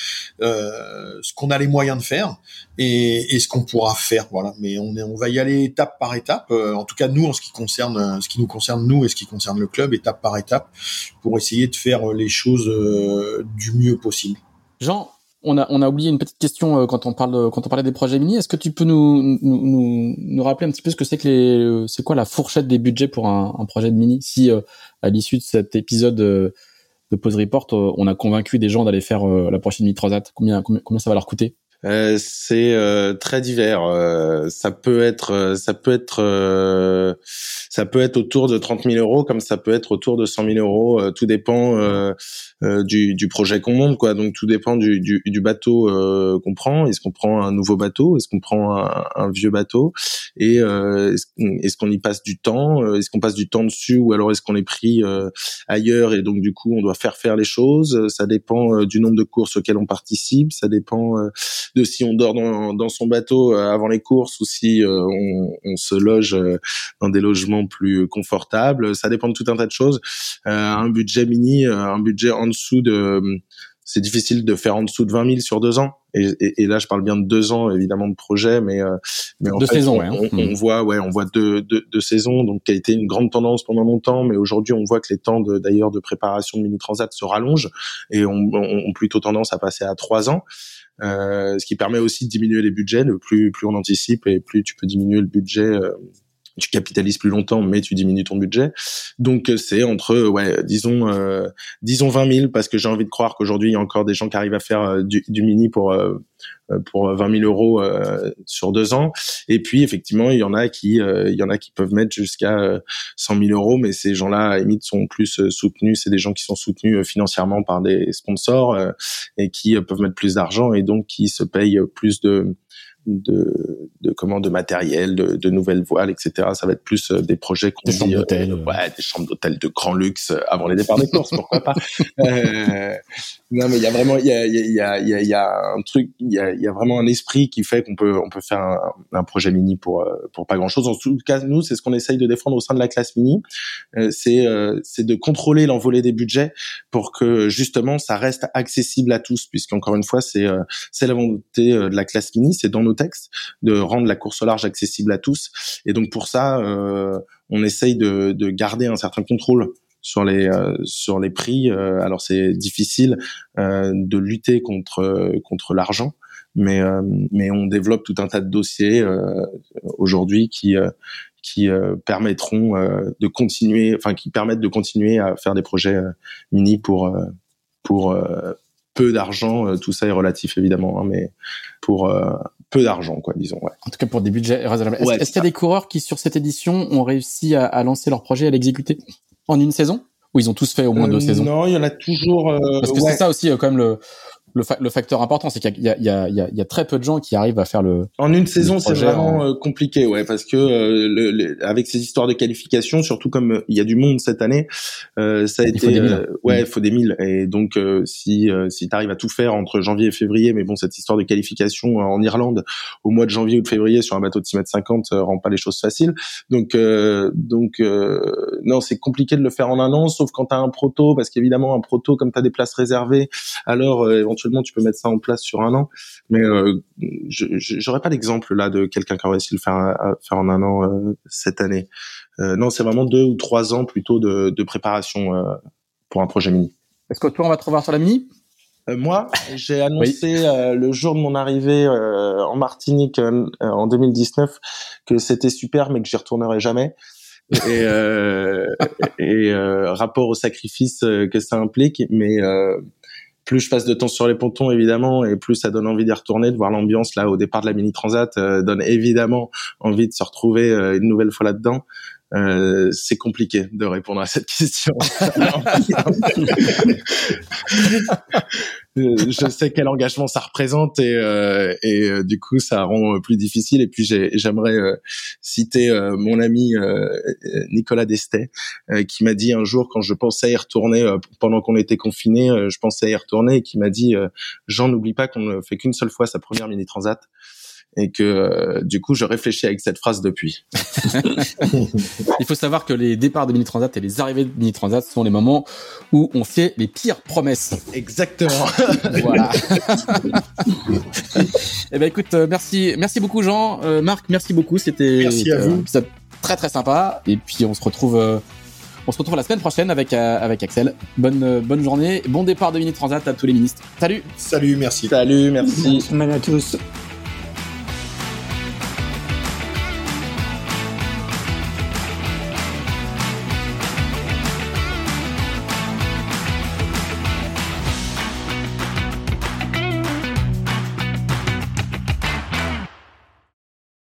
ce qu'on a les moyens de faire et, ce qu'on pourra faire. Voilà, mais on, va y aller étape par étape. Euh, en tout cas, nous, en ce qui concerne, euh, ce qui nous concerne nous et ce qui concerne le club, étape par étape, pour essayer de faire euh, les choses du mieux possible. Jean, on a, oublié une petite question quand on parlait des projets mini. Est-ce que tu peux nous, rappeler un petit peu ce que c'est que les c'est quoi la fourchette des budgets pour un, projet de mini Si à l'issue de cet épisode de Pause Report, on a convaincu des gens d'aller faire la prochaine mini Transat, combien, combien ça va leur coûter? C'est euh, très divers. Euh, ça peut être, ça peut être, ça peut être autour de 30 000 euros, comme ça peut être autour de 100 000 euros. tout dépend euh, du, du, projet qu'on monte, quoi. Donc tout dépend du, du, du bateau euh, qu'on prend. Est-ce qu'on prend un nouveau bateau? Est-ce qu'on prend un, un, vieux bateau? Et euh, est-ce qu'on y passe du temps? Est-ce qu'on passe du temps dessus ou alors est-ce qu'on est pris ailleurs et donc du coup on doit faire faire les choses? Ça dépend du nombre de courses auxquelles on participe. Ça dépend de si on dort dans, dans son bateau avant les courses ou si on, on, se loge dans des logements plus confortables. Ça dépend de tout un tas de choses. un budget mini, un budget en dessous de c'est difficile de faire en dessous de 20 000 sur deux ans. Et, là, je parle bien de deux ans, évidemment, de projet, mais, euh, mais en deux saisons, on, on, voit, ouais, on voit deux, deux, deux, saisons, donc qui a été une grande tendance pendant longtemps, mais aujourd'hui, on voit que les temps d'ailleurs de, préparation de mini transat se rallongent et ont on, plutôt tendance à passer à trois ans. Euh, ce qui permet aussi de diminuer les budgets. Le plus plus on anticipe et plus tu peux diminuer le budget. Euh, tu capitalises plus longtemps, mais tu diminues ton budget. Donc euh, c'est entre, ouais, disons, euh, disons 20 000 parce que j'ai envie de croire qu'aujourd'hui il y a encore des gens qui arrivent à faire euh, du, mini pour pour 20 000 euros sur deux ans. Et puis effectivement, il y en a qui, il y en a qui peuvent mettre jusqu'à 100 000 euros, mais ces gens-là, à limite, sont plus soutenus. C'est des gens qui sont soutenus financièrement par des sponsors et qui peuvent mettre plus d'argent et donc qui se payent plus de de, de comment de matériel, de, de, nouvelles voiles, etc. Ça va être plus euh, des projets qu'on des chambres d'hôtel, euh, ouais, des chambres d'hôtel de grand luxe euh, avant les départs des courses, pourquoi pas. Euh, non, mais il y a vraiment, il y a, il y a, il y a, y a un truc, il y a, il y a vraiment un esprit qui fait qu'on peut, on peut faire un, un, projet mini pour pour pas grand chose. En tout cas, nous, c'est ce qu'on essaye de défendre au sein de la classe mini, c'est c'est de contrôler l'envolée des budgets pour que justement ça reste accessible à tous, puisqu'encore une fois, c'est c'est la volonté de la classe mini, c'est dans nos textes de rendre la course au large accessible à tous. Et donc pour ça, euh, on essaye de, de, garder un certain contrôle sur les euh, sur les prix. Euh, alors c'est difficile de lutter contre contre l'argent, mais mais on développe tout un tas de dossiers aujourd'hui qui qui permettront de continuer, enfin qui permettent de continuer à faire des projets mini pour pour peu d'argent. tout ça est relatif évidemment, hein, mais pour peu d'argent, quoi, disons. Ouais. En tout cas, pour des budgets raisonnables. Est-ce qu'il y a des coureurs qui, sur cette édition, ont réussi à, à lancer leur projet, à l'exécuter? En une saison? Ou ils ont tous fait au moins deux euh, saisons? Non, il y en a toujours. Euh, Parce que c'est ça aussi, euh, quand même, le, le, le, facteur important, c'est qu'il y, y, y, y a, très peu de gens qui arrivent à faire le. En une saison, c'est vraiment euh, compliqué, ouais, parce que euh, le, avec ces histoires de qualification, surtout comme euh, il y a du monde cette année, euh, ça a il été, faut des mille. ouais, il faut des mille. Et donc, si si tu arrives à tout faire entre janvier et février, mais bon, cette histoire de qualification en Irlande au mois de janvier ou de février sur un bateau de 6 mètres 50 rend pas les choses faciles. Donc, donc non, c'est compliqué de le faire en un an, sauf quand tu as un proto, parce qu'évidemment un proto, comme tu as des places réservées, alors éventuellement tu peux mettre ça en place sur un an. Mais euh, je j'aurais pas d'exemple là de quelqu'un qui a réussi à le faire, faire en un an euh, cette année. Euh, non, c'est vraiment deux ou trois ans plutôt de, de préparation euh, pour un projet mini. Est-ce que toi on va te revoir sur la mini? Moi, j'ai annoncé oui. euh, le jour de mon arrivée euh, en Martinique en 2019 que c'était super, mais que j'y retournerai jamais. Et, et rapport au sacrifice que ça implique, mais plus je passe de temps sur les pontons évidemment et plus ça donne envie d'y retourner de voir l'ambiance là au départ de la mini transat euh, donne évidemment envie de se retrouver euh, une nouvelle fois là-dedans euh, c'est compliqué de répondre à cette question. je sais quel engagement ça représente et, euh, et euh, du coup ça rend plus difficile. Et puis j'aimerais euh, citer mon ami Nicolas Destet qui m'a dit un jour quand je pensais y retourner pendant qu'on était confiné, je pensais y retourner et qui m'a dit Jean n'oublie pas qu'on ne fait qu'une seule fois sa première mini transat et que euh, du coup je réfléchis avec cette phrase depuis. Il faut savoir que les départs de mini transat et les arrivées de mini transat sont les moments où on fait les pires promesses. Exactement. voilà. eh ben écoute, euh, merci, merci beaucoup Jean, euh, Marc, merci beaucoup. C'était merci à vous. très très sympa. Et puis on se retrouve. Euh, on se retrouve la semaine prochaine avec, euh, avec Axel. Bonne, euh, bonne journée, bon départ de Mini Transat à tous les ministres. Salut Salut, merci. Salut, merci. Bonne semaine à tous.